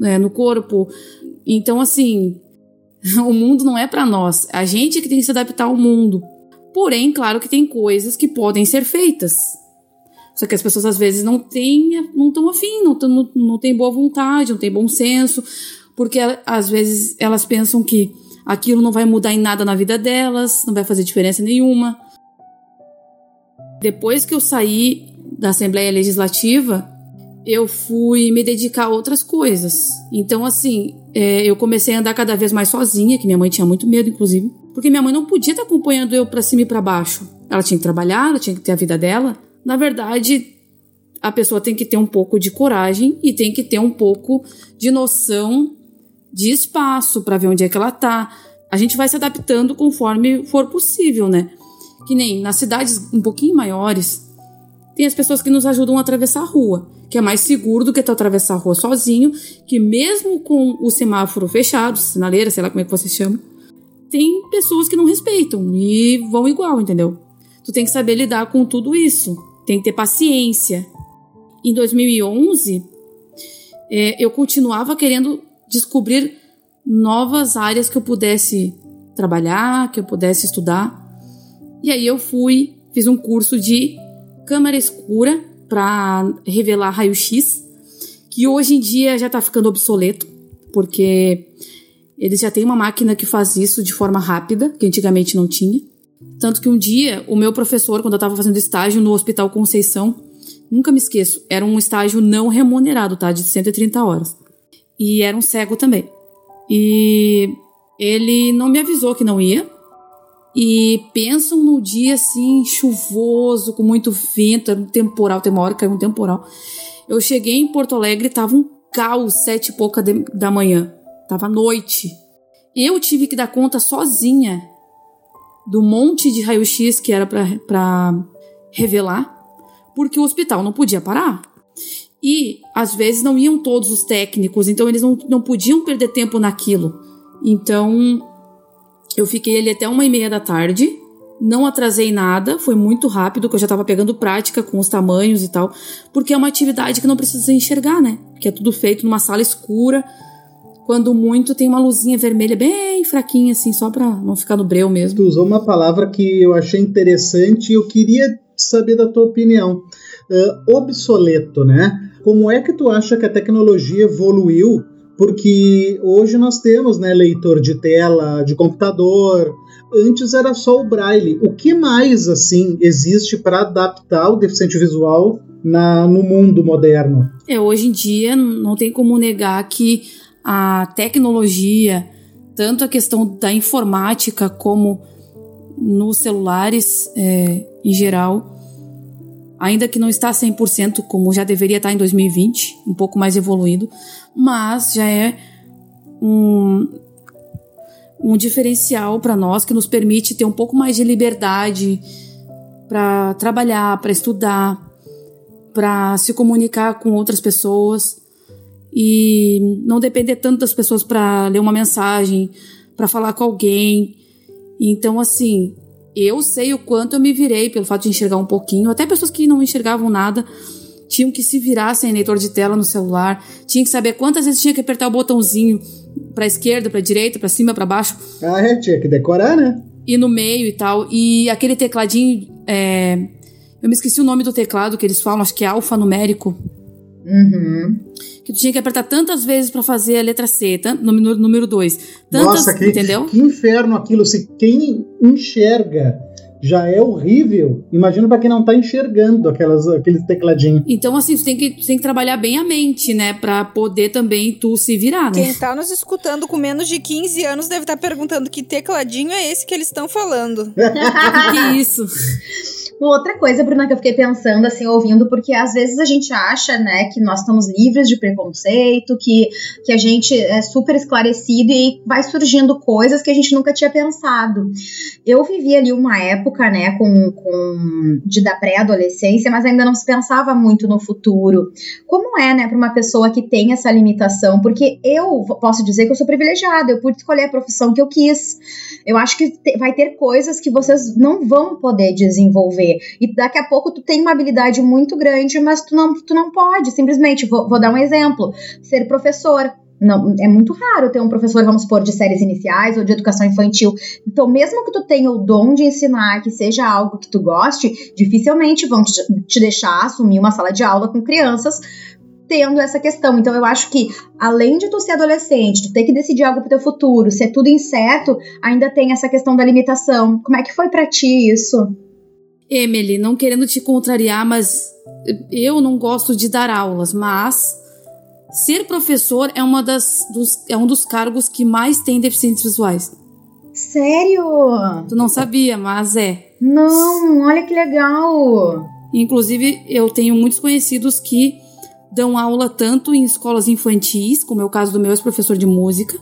né, no corpo. Então, assim, o mundo não é para nós. A gente que tem que se adaptar ao mundo. Porém, claro que tem coisas que podem ser feitas. Só que as pessoas às vezes não têm, não estão afim, não, não, não têm boa vontade, não têm bom senso, porque às vezes elas pensam que aquilo não vai mudar em nada na vida delas, não vai fazer diferença nenhuma. Depois que eu saí da Assembleia Legislativa, eu fui me dedicar a outras coisas. Então, assim, é, eu comecei a andar cada vez mais sozinha, que minha mãe tinha muito medo, inclusive, porque minha mãe não podia estar acompanhando eu para cima e para baixo. Ela tinha que trabalhar, ela tinha que ter a vida dela. Na verdade, a pessoa tem que ter um pouco de coragem e tem que ter um pouco de noção de espaço para ver onde é que ela tá. A gente vai se adaptando conforme for possível, né? Que nem nas cidades um pouquinho maiores, tem as pessoas que nos ajudam a atravessar a rua que é mais seguro do que tu atravessar a rua sozinho, que mesmo com o semáforo fechado, sinaleira, sei lá como é que você chama, tem pessoas que não respeitam e vão igual, entendeu? Tu tem que saber lidar com tudo isso, tem que ter paciência. Em 2011, é, eu continuava querendo descobrir novas áreas que eu pudesse trabalhar, que eu pudesse estudar. E aí eu fui, fiz um curso de câmera escura para revelar raio-x, que hoje em dia já está ficando obsoleto, porque eles já têm uma máquina que faz isso de forma rápida, que antigamente não tinha. Tanto que um dia, o meu professor, quando eu estava fazendo estágio no Hospital Conceição, nunca me esqueço, era um estágio não remunerado, tá? De 130 horas. E era um cego também. E ele não me avisou que não ia, e pensam no dia assim, chuvoso, com muito vento, era um temporal, tem uma hora que caiu um temporal. Eu cheguei em Porto Alegre, tava um caos, sete e pouca de, da manhã. Tava noite. Eu tive que dar conta sozinha do monte de raio-x que era para revelar, porque o hospital não podia parar. E às vezes não iam todos os técnicos, então eles não, não podiam perder tempo naquilo. Então eu fiquei ali até uma e meia da tarde, não atrasei nada, foi muito rápido, que eu já estava pegando prática com os tamanhos e tal, porque é uma atividade que não precisa enxergar, né? Que é tudo feito numa sala escura. Quando muito tem uma luzinha vermelha bem fraquinha, assim, só para não ficar no breu mesmo. Tu usou uma palavra que eu achei interessante e eu queria saber da tua opinião. uh, obsoleto, né? Como é que tu acha que a tecnologia evoluiu? Porque hoje nós temos né, leitor de tela, de computador, antes era só o braille. O que mais assim existe para adaptar o deficiente visual na, no mundo moderno? É, hoje em dia não tem como negar que a tecnologia, tanto a questão da informática como nos celulares é, em geral, ainda que não está 100% como já deveria estar em 2020, um pouco mais evoluído, mas já é um, um diferencial para nós que nos permite ter um pouco mais de liberdade para trabalhar, para estudar, para se comunicar com outras pessoas e não depender tanto das pessoas para ler uma mensagem, para falar com alguém. Então, assim, eu sei o quanto eu me virei pelo fato de enxergar um pouquinho. Até pessoas que não enxergavam nada tinham que se virar sem leitor de tela no celular, tinham que saber quantas vezes tinha que apertar o botãozinho para esquerda, para direita, para cima, para baixo. Ah, é, tinha que decorar, né? E no meio e tal. E aquele tecladinho, é... eu me esqueci o nome do teclado que eles falam, acho que é alfanumérico. Uhum. Que tu tinha que apertar tantas vezes para fazer a letra C, no número 2. Nossa, que, entendeu? que inferno aquilo. Se quem enxerga já é horrível. Imagina para quem não tá enxergando aquelas, aqueles tecladinhos. Então, assim, tu tem, que, tu tem que trabalhar bem a mente, né? Pra poder também tu se virar, né? Quem tá nos escutando com menos de 15 anos deve estar tá perguntando que tecladinho é esse que eles estão falando. que isso? Outra coisa, Bruna, que eu fiquei pensando, assim, ouvindo, porque às vezes a gente acha, né, que nós estamos livres de preconceito, que, que a gente é super esclarecido e vai surgindo coisas que a gente nunca tinha pensado. Eu vivi ali uma época, né, com, com de da pré-adolescência, mas ainda não se pensava muito no futuro. Como é, né, para uma pessoa que tem essa limitação? Porque eu posso dizer que eu sou privilegiada, eu pude escolher a profissão que eu quis. Eu acho que vai ter coisas que vocês não vão poder desenvolver E daqui a pouco tu tem uma habilidade muito grande, mas tu não, tu não pode, simplesmente. Vou, vou dar um exemplo: ser professor. Não, é muito raro ter um professor, vamos supor, de séries iniciais ou de educação infantil. Então, mesmo que tu tenha o dom de ensinar, que seja algo que tu goste, dificilmente vão te, te deixar assumir uma sala de aula com crianças tendo essa questão. Então eu acho que além de tu ser adolescente, tu ter que decidir algo pro teu futuro, ser tudo incerto, ainda tem essa questão da limitação. Como é que foi para ti isso? Emily, não querendo te contrariar, mas eu não gosto de dar aulas, mas ser professor é uma das dos, é um dos cargos que mais tem deficientes visuais. Sério? Tu não sabia, mas é. Não, olha que legal. Inclusive, eu tenho muitos conhecidos que dão aula tanto em escolas infantis, como é o caso do meu ex-professor de música,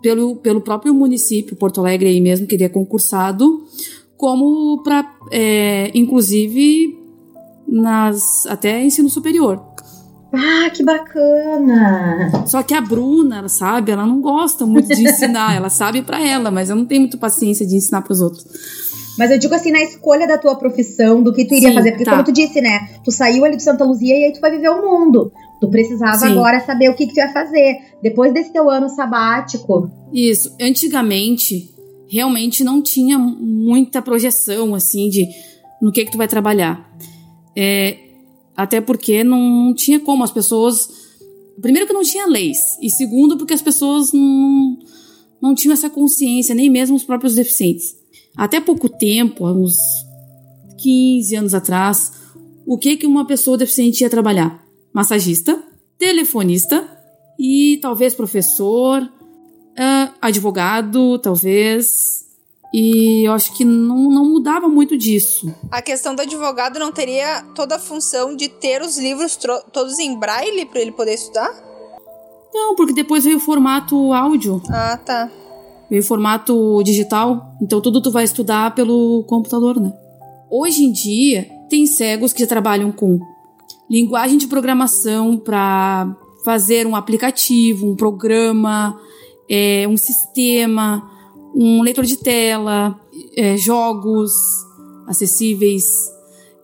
pelo, pelo próprio município, Porto Alegre aí mesmo, que ele é concursado, como para, é, inclusive, nas até ensino superior. Ah, que bacana! Só que a Bruna, ela sabe, ela não gosta muito de ensinar, ela sabe para ela, mas eu não tenho muita paciência de ensinar para os outros. Mas eu digo assim, na escolha da tua profissão, do que tu iria Sim, fazer. Porque tá. como tu disse, né? Tu saiu ali de Santa Luzia e aí tu vai viver o mundo. Tu precisava Sim. agora saber o que, que tu ia fazer. Depois desse teu ano sabático. Isso. Antigamente, realmente não tinha muita projeção, assim, de no que que tu vai trabalhar. É, até porque não, não, tinha como as pessoas... Primeiro que não tinha leis, e segundo porque as pessoas não, não tinham essa consciência, nem mesmo os próprios deficientes. Até pouco tempo, uns 15 anos atrás, o que que uma pessoa deficiente ia trabalhar? Massagista, telefonista e talvez professor, uh, advogado, talvez. E eu acho que não, não mudava muito disso. A questão do advogado não teria toda a função de ter os livros todos em braille para ele poder estudar? Não, porque depois veio o formato áudio. Ah, tá. Veio o formato digital, então tudo tu vai estudar pelo computador, né? Hoje em dia, tem cegos que trabalham com linguagem de programação para fazer um aplicativo, um programa, é, um sistema, um leitor de tela, é, jogos acessíveis.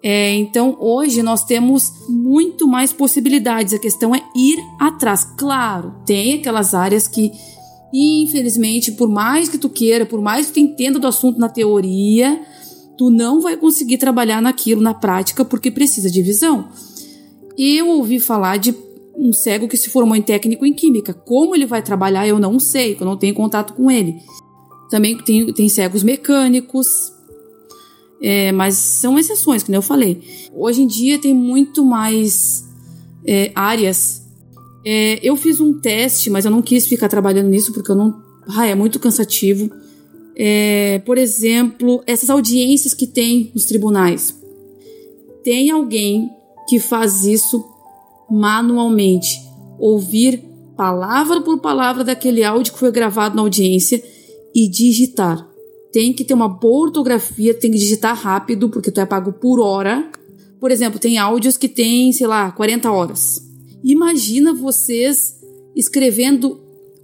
É, então, hoje nós temos muito mais possibilidades. A questão é ir atrás. Claro, tem aquelas áreas que, infelizmente, por mais que tu queira, por mais que tu entenda do assunto na teoria, tu não vai conseguir trabalhar naquilo na prática porque precisa de visão. Eu ouvi falar de um cego que se formou em técnico em química. Como ele vai trabalhar, eu não sei, eu não tenho contato com ele. Também tem, tem cegos mecânicos, é, mas são exceções, como eu falei. Hoje em dia tem muito mais é, áreas. É, eu fiz um teste, mas eu não quis ficar trabalhando nisso porque eu não. Ah, é muito cansativo. É, por exemplo, essas audiências que tem nos tribunais. Tem alguém que faz isso manualmente, ouvir palavra por palavra daquele áudio que foi gravado na audiência e digitar. Tem que ter uma boa ortografia, tem que digitar rápido, porque tu é pago por hora. Por exemplo, tem áudios que tem, sei lá, 40 horas. Imagina vocês escrevendo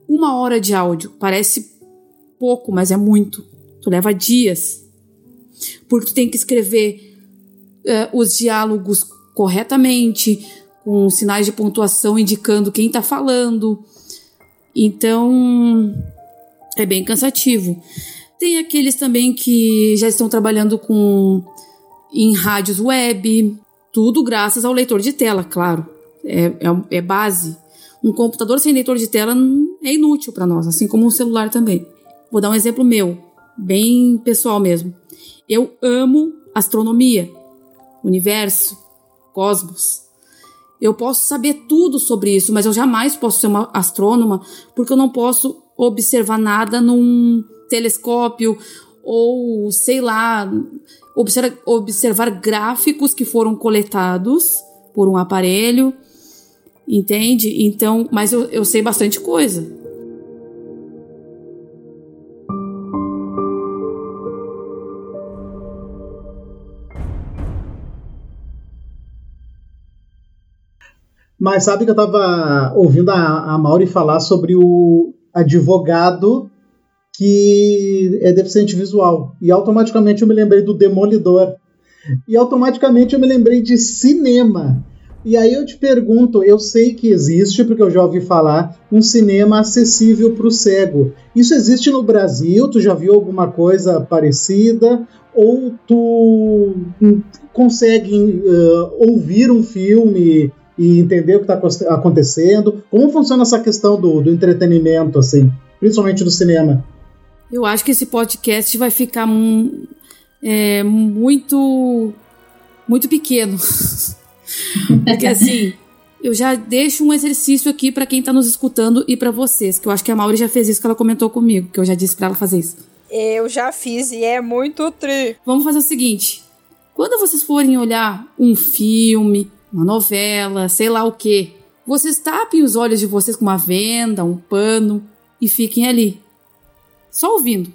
uma hora de áudio. Parece pouco, mas é muito. Tu leva dias. Porque tu tem que escrever uh, os diálogos corretamente, com sinais de pontuação indicando quem está falando. Então, é bem cansativo. Tem aqueles também que já estão trabalhando com em rádios web, tudo graças ao leitor de tela, claro. É, é, é base. Um computador sem leitor de tela é inútil para nós, assim como um celular também. Vou dar um exemplo meu, bem pessoal mesmo. Eu amo astronomia, universo, cosmos. Eu posso saber tudo sobre isso, mas eu jamais posso ser uma astrônoma porque eu não posso observar nada num telescópio ou, sei lá, observar, gráficos que foram coletados por um aparelho, entende? Então, mas eu, eu sei bastante coisa. Mas sabe que eu estava ouvindo a, a Mauri falar sobre o advogado que é deficiente visual. E automaticamente eu me lembrei do Demolidor. E automaticamente eu me lembrei de cinema. E aí eu te pergunto, eu sei que existe, porque eu já ouvi falar, um cinema acessível para o cego. Isso existe no Brasil? Tu já viu alguma coisa parecida? Ou tu hum, consegue uh, ouvir um filme e entender o que está acontecendo? Como funciona essa questão do, do entretenimento, assim, principalmente do cinema? Eu acho que esse podcast vai ficar é, muito, muito pequeno. Porque assim, eu já deixo um exercício aqui para quem está nos escutando e para vocês, que eu acho que a Mauri já fez isso que ela comentou comigo, que eu já disse para ela fazer isso. Eu já fiz e é muito tri. Vamos fazer o seguinte: quando vocês forem olhar um filme, uma novela, sei lá o que. Vocês tapem os olhos de vocês com uma venda, um pano e fiquem ali. Só ouvindo.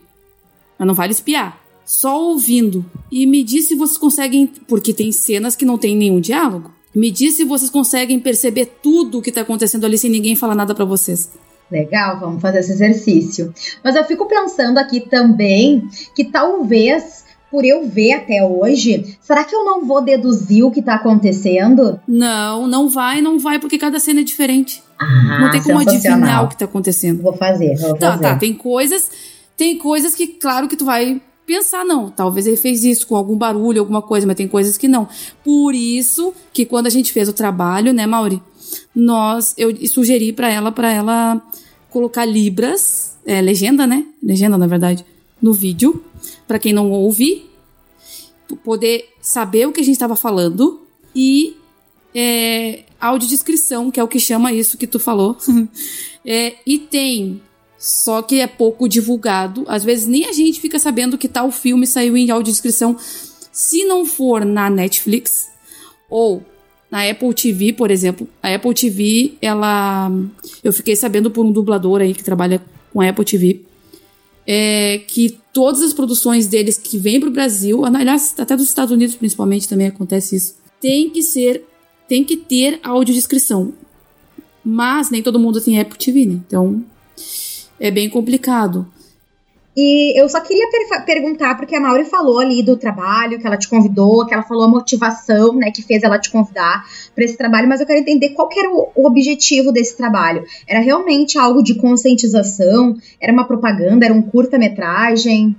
Mas não vale espiar. Só ouvindo. E me diz se vocês conseguem. Porque tem cenas que não tem nenhum diálogo. Me diz se vocês conseguem perceber tudo o que tá acontecendo ali sem ninguém falar nada para vocês. Legal, vamos fazer esse exercício. Mas eu fico pensando aqui também que talvez por eu ver até hoje, será que eu não vou deduzir o que tá acontecendo? Não, não vai, não vai, porque cada cena é diferente. Ah, não tem como adivinhar o que tá acontecendo. Vou fazer, vou tá, fazer. Tá, tem coisas, tem coisas que, claro, que tu vai pensar, não, talvez ele fez isso com algum barulho, alguma coisa, mas tem coisas que não. Por isso que quando a gente fez o trabalho, né, Mauri, nós, eu sugeri para ela, para ela colocar libras, é, legenda, né, legenda na verdade, no vídeo, para quem não ouve, poder saber o que a gente estava falando e é, audiodescrição, que é o que chama isso que tu falou. é, e tem, só que é pouco divulgado. Às vezes nem a gente fica sabendo que tal filme saiu em audiodescrição. Se não for na Netflix ou na Apple TV, por exemplo. A Apple TV, ela. Eu fiquei sabendo por um dublador aí que trabalha com a Apple TV é, que todas as produções deles que vêm para o Brasil, aliás, até dos Estados Unidos principalmente também acontece isso, tem que ser, tem que ter audiodescrição. Mas nem todo mundo tem Apple TV, né? Então é bem complicado. E eu só queria per perguntar, porque a Mauri falou ali do trabalho, que ela te convidou, que ela falou a motivação, né, que fez ela te convidar para esse trabalho, mas eu quero entender qual que era o, o, objetivo desse trabalho. Era realmente algo de conscientização? Era uma propaganda? Era um curta-metragem?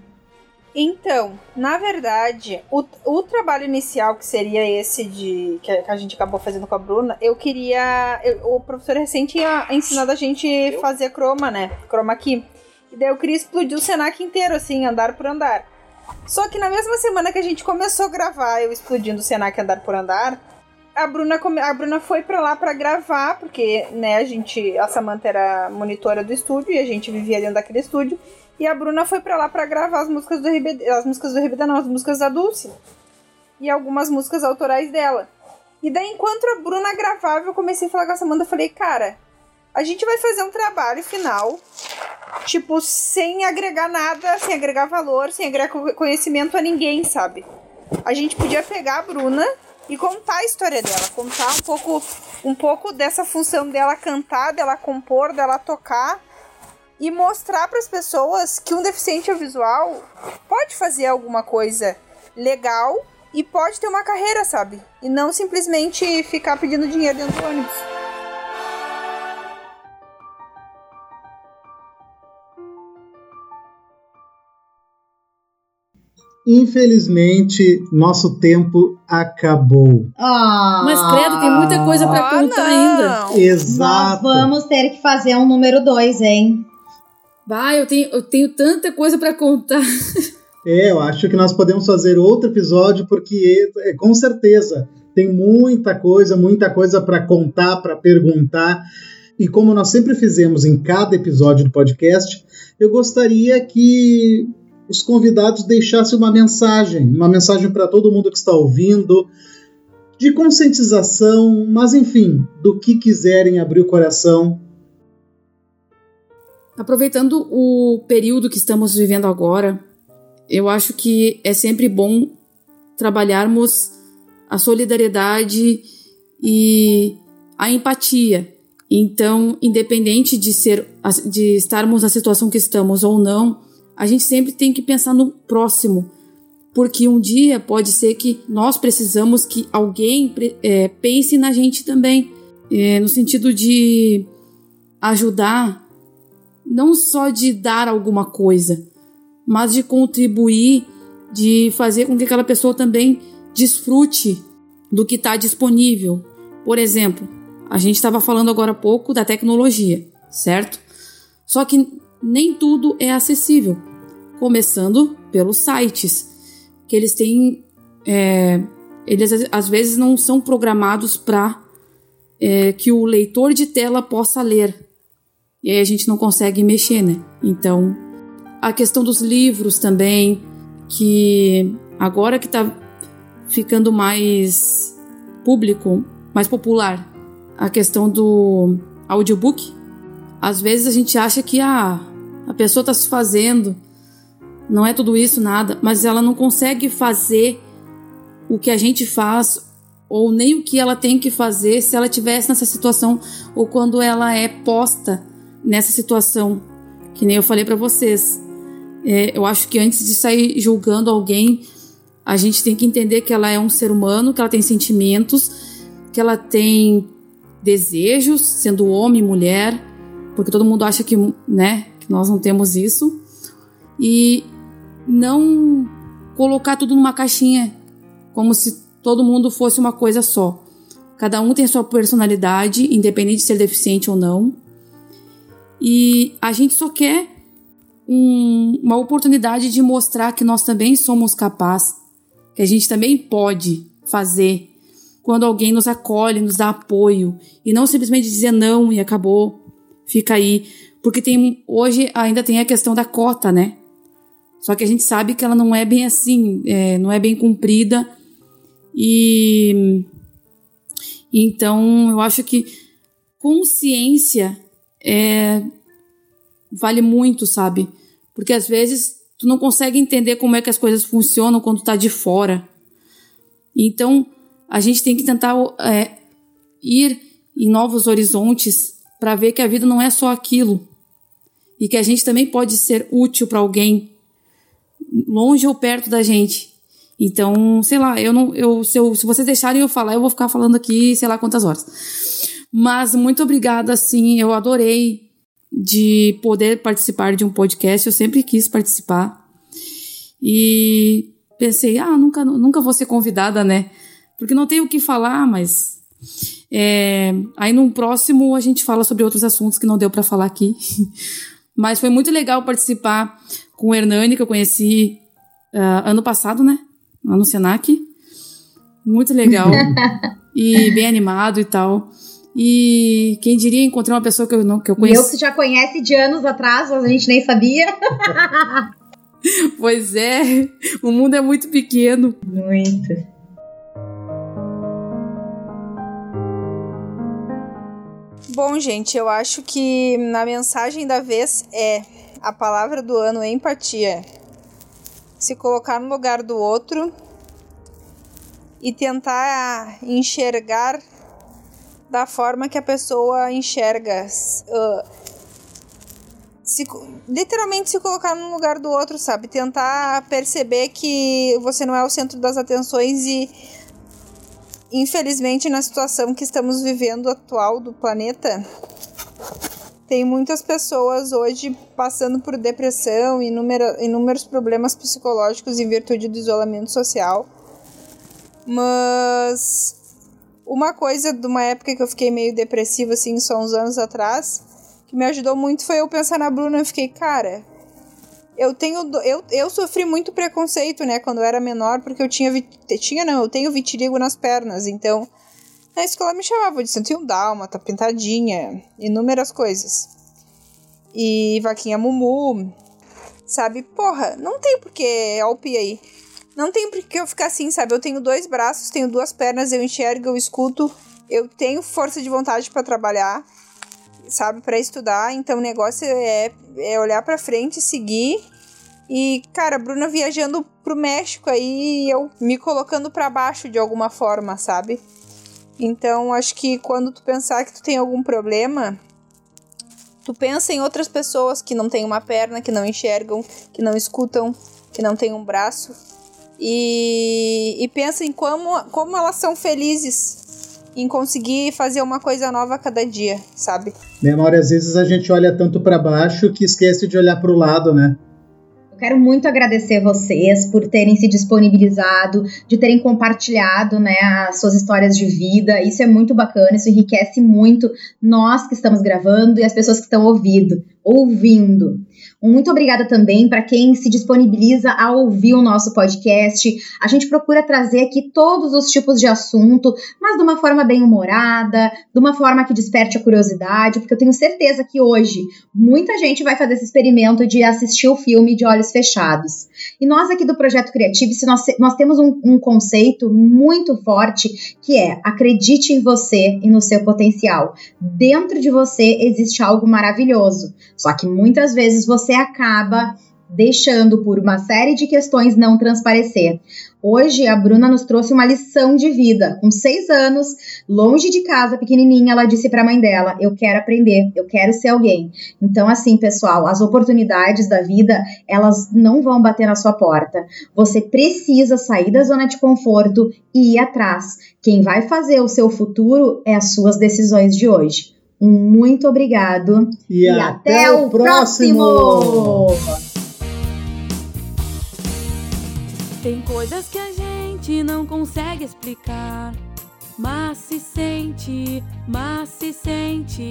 Então, na verdade, o, o trabalho inicial que seria esse de que a gente acabou fazendo com a Bruna, eu queria. Eu, o professor recente tinha ensinado a gente fazer croma, né? Croma aqui. E daí eu queria explodir o Senac inteiro, assim, andar por andar. Só que na mesma semana que a gente começou a gravar, eu explodindo o Senac andar por andar, a Bruna, a Bruna foi para lá para gravar, porque, né, a gente, a Samantha era monitora do estúdio e a gente vivia dentro daquele estúdio. E a Bruna foi para lá para gravar as músicas do RBD, as músicas do RBD não, as músicas da Dulce. E algumas músicas autorais dela. E daí, enquanto a Bruna gravava, eu comecei a falar com a Samantha, eu falei, cara, a gente vai fazer um trabalho final, tipo, sem agregar nada, sem agregar valor, sem agregar conhecimento a ninguém, sabe? A gente podia pegar a Bruna e contar a história dela, contar um pouco, um pouco dessa função dela cantar, dela compor, dela tocar e mostrar para as pessoas que um deficiente visual pode fazer alguma coisa legal e pode ter uma carreira, sabe? E não simplesmente ficar pedindo dinheiro dentro do ônibus. Infelizmente, nosso tempo acabou. Ah, Mas credo, tem muita coisa para contar ainda. Exato. Nós vamos ter que fazer um número 2, hein? Vai, eu tenho, eu tenho tanta coisa para contar. É, eu acho que nós podemos fazer outro episódio, porque é, com certeza tem muita coisa, muita coisa para contar, para perguntar. E como nós sempre fizemos em cada episódio do podcast, eu gostaria que os convidados deixassem uma mensagem, uma mensagem para todo mundo que está ouvindo, de conscientização, mas enfim, do que quiserem abrir o coração Aproveitando o período que estamos vivendo agora, eu acho que é sempre bom trabalharmos a solidariedade e a empatia. Então, independente de ser de estarmos na situação que estamos ou não, a gente sempre tem que pensar no próximo, porque um dia pode ser que nós precisamos que alguém é, pense na gente também, é, no sentido de ajudar não só de dar alguma coisa, mas de contribuir, de fazer com que aquela pessoa também desfrute do que está disponível. Por exemplo, a gente estava falando agora há pouco da tecnologia, certo? Só que nem tudo é acessível, começando pelos sites, que eles têm. É, eles às vezes não são programados para é, que o leitor de tela possa ler e aí a gente não consegue mexer, né? Então, a questão dos livros também, que agora que tá ficando mais público, mais popular, a questão do audiobook, às vezes a gente acha que ah, a pessoa está se fazendo, não é tudo isso, nada, mas ela não consegue fazer o que a gente faz ou nem o que ela tem que fazer se ela tivesse nessa situação ou quando ela é posta nessa situação, que nem eu falei para vocês. É, eu acho que antes de sair julgando alguém, a gente tem que entender que ela é um ser humano, que ela tem sentimentos, que ela tem desejos, sendo homem, mulher, porque todo mundo acha que, né, que nós não temos isso. E não colocar tudo numa caixinha, como se todo mundo fosse uma coisa só. Cada um tem a sua personalidade, independente de ser deficiente ou não. E a gente só quer um, uma oportunidade de mostrar que nós também somos capazes, que a gente também pode fazer quando alguém nos acolhe, nos dá apoio e não simplesmente dizer não e acabou, fica aí, porque tem hoje ainda tem a questão da cota, né? Só que a gente sabe que ela não é bem assim, é, não é bem cumprida e então eu acho que consciência é, vale muito, sabe? Porque às vezes tu não consegue entender como é que as coisas funcionam quando tu tá de fora. Então a gente tem que tentar é, ir em novos horizontes para ver que a vida não é só aquilo e que a gente também pode ser útil para alguém longe ou perto da gente. Então, sei lá, eu não, eu se, eu, se vocês deixarem eu falar, eu vou ficar falando aqui, sei lá quantas horas. Mas muito obrigada, sim, eu adorei de poder participar de um podcast, eu sempre quis participar. E pensei, ah, nunca, nunca vou ser convidada, né? Porque não tenho o que falar, mas. É, aí no próximo a gente fala sobre outros assuntos que não deu para falar aqui. mas foi muito legal participar com o Hernani, que eu conheci uh, ano passado, né? Lá no Senac. Muito legal. e bem animado e tal. E quem diria encontrar uma pessoa que eu não que eu conheço. Eu que já conhece de anos atrás, mas a gente nem sabia. pois é, o mundo é muito pequeno. Muito. Bom, gente, eu acho que na mensagem da vez é a palavra do ano é empatia. Se colocar no lugar do outro e tentar enxergar da forma que a pessoa enxerga. Uh, se, literalmente se colocar no lugar do outro, sabe? Tentar perceber que você não é o centro das atenções e infelizmente na situação que estamos vivendo atual do planeta, tem muitas pessoas hoje passando por depressão e inúmeros problemas psicológicos em virtude do isolamento social. Mas uma coisa de uma época que eu fiquei meio depressiva, assim, só uns anos atrás, que me ajudou muito foi eu pensar na Bruna. Eu fiquei, cara, eu tenho. Eu, eu sofri muito preconceito, né, quando eu era menor, porque eu tinha. Tinha, não, eu tenho vitiligo nas pernas. Então, na escola me chamava de 101 Dálmata, pintadinha, inúmeras coisas. E vaquinha Mumu. Sabe? Porra, não tem porque alpia aí. Não tem por que eu ficar assim, sabe? Eu tenho dois braços, tenho duas pernas, eu enxergo, eu escuto, eu tenho força de vontade para trabalhar, sabe? Para estudar. Então o negócio é, é olhar para frente, seguir. E, cara, a Bruna viajando pro México aí, eu me colocando para baixo de alguma forma, sabe? Então, acho que quando tu pensar que tu tem algum problema, tu pensa em outras pessoas que não têm uma perna, que não enxergam, que não escutam, que não têm um braço e, e pensa em como, como elas são felizes em conseguir fazer uma coisa nova a cada dia, sabe? Memória, às vezes a gente olha tanto para baixo que esquece de olhar para o lado, né? Eu quero muito agradecer vocês por terem se disponibilizado, de terem compartilhado né, as suas histórias de vida. Isso é muito bacana, isso enriquece muito nós que estamos gravando e as pessoas que estão ouvindo. ouvindo. Muito obrigada também para quem se disponibiliza a ouvir o nosso podcast. A gente procura trazer aqui todos os tipos de assunto, mas de uma forma bem humorada, de uma forma que desperte a curiosidade, porque eu tenho certeza que hoje muita gente vai fazer esse experimento de assistir o filme de olhos fechados. E nós aqui do Projeto Criativo, nós, nós temos um, um conceito muito forte que é acredite em você e no seu potencial. Dentro de você existe algo maravilhoso. Só que muitas vezes você acaba deixando por uma série de questões não transparecer. Hoje a Bruna nos trouxe uma lição de vida. Com seis anos, longe de casa, pequenininha, ela disse para a mãe dela: "Eu quero aprender, eu quero ser alguém". Então, assim, pessoal, as oportunidades da vida elas não vão bater na sua porta. Você precisa sair da zona de conforto e ir atrás. Quem vai fazer o seu futuro é as suas decisões de hoje. Um muito obrigado e, e até, até, o próximo. próximo. Tem coisas que a gente não consegue explicar, mas se sente, mas se sente.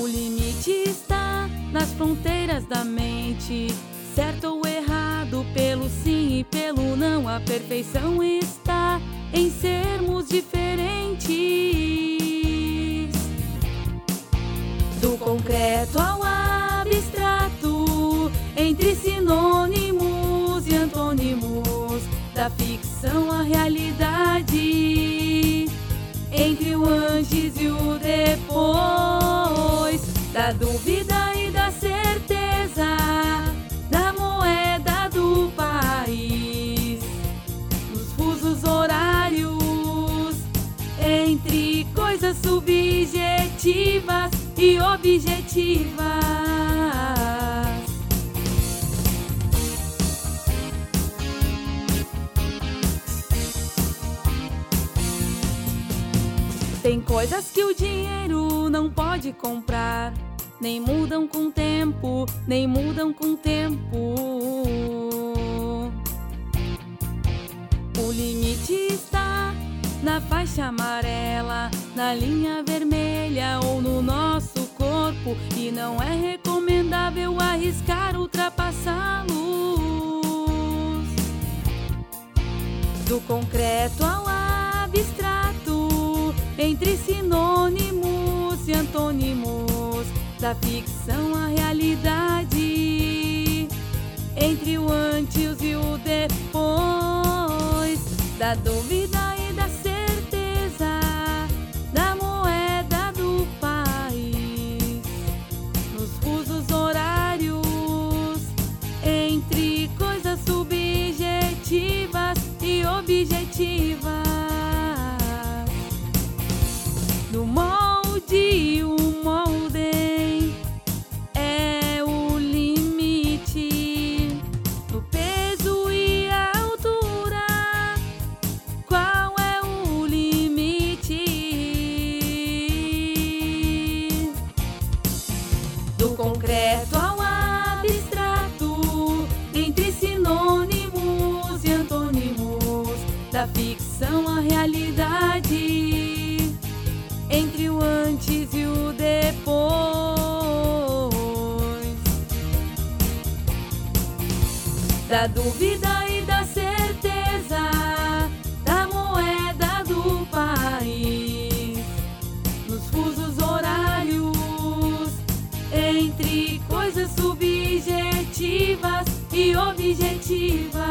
O limite está nas fronteiras da mente, certo ou errado, pelo sim e pelo não, a perfeição está em sermos diferentes. Do concreto ao abstrato, entre sinônimos e antônimos, da ficção à realidade, entre o antes e o depois, da dúvida e subjetivas e objetivas. Tem coisas que o dinheiro não pode comprar. nem mudam com o tempo, nem mudam com o tempo. O limite está na faixa amarela, na linha vermelha ou no nosso corpo. E não é recomendável arriscar ultrapassá-los. Do concreto ao abstrato, entre sinônimos e antônimos, da ficção à realidade, entre o antes e o depois, da dúvida e objetivas, no Da dúvida e da certeza, da moeda do país, nos fusos horários, entre coisas subjetivas e objetivas.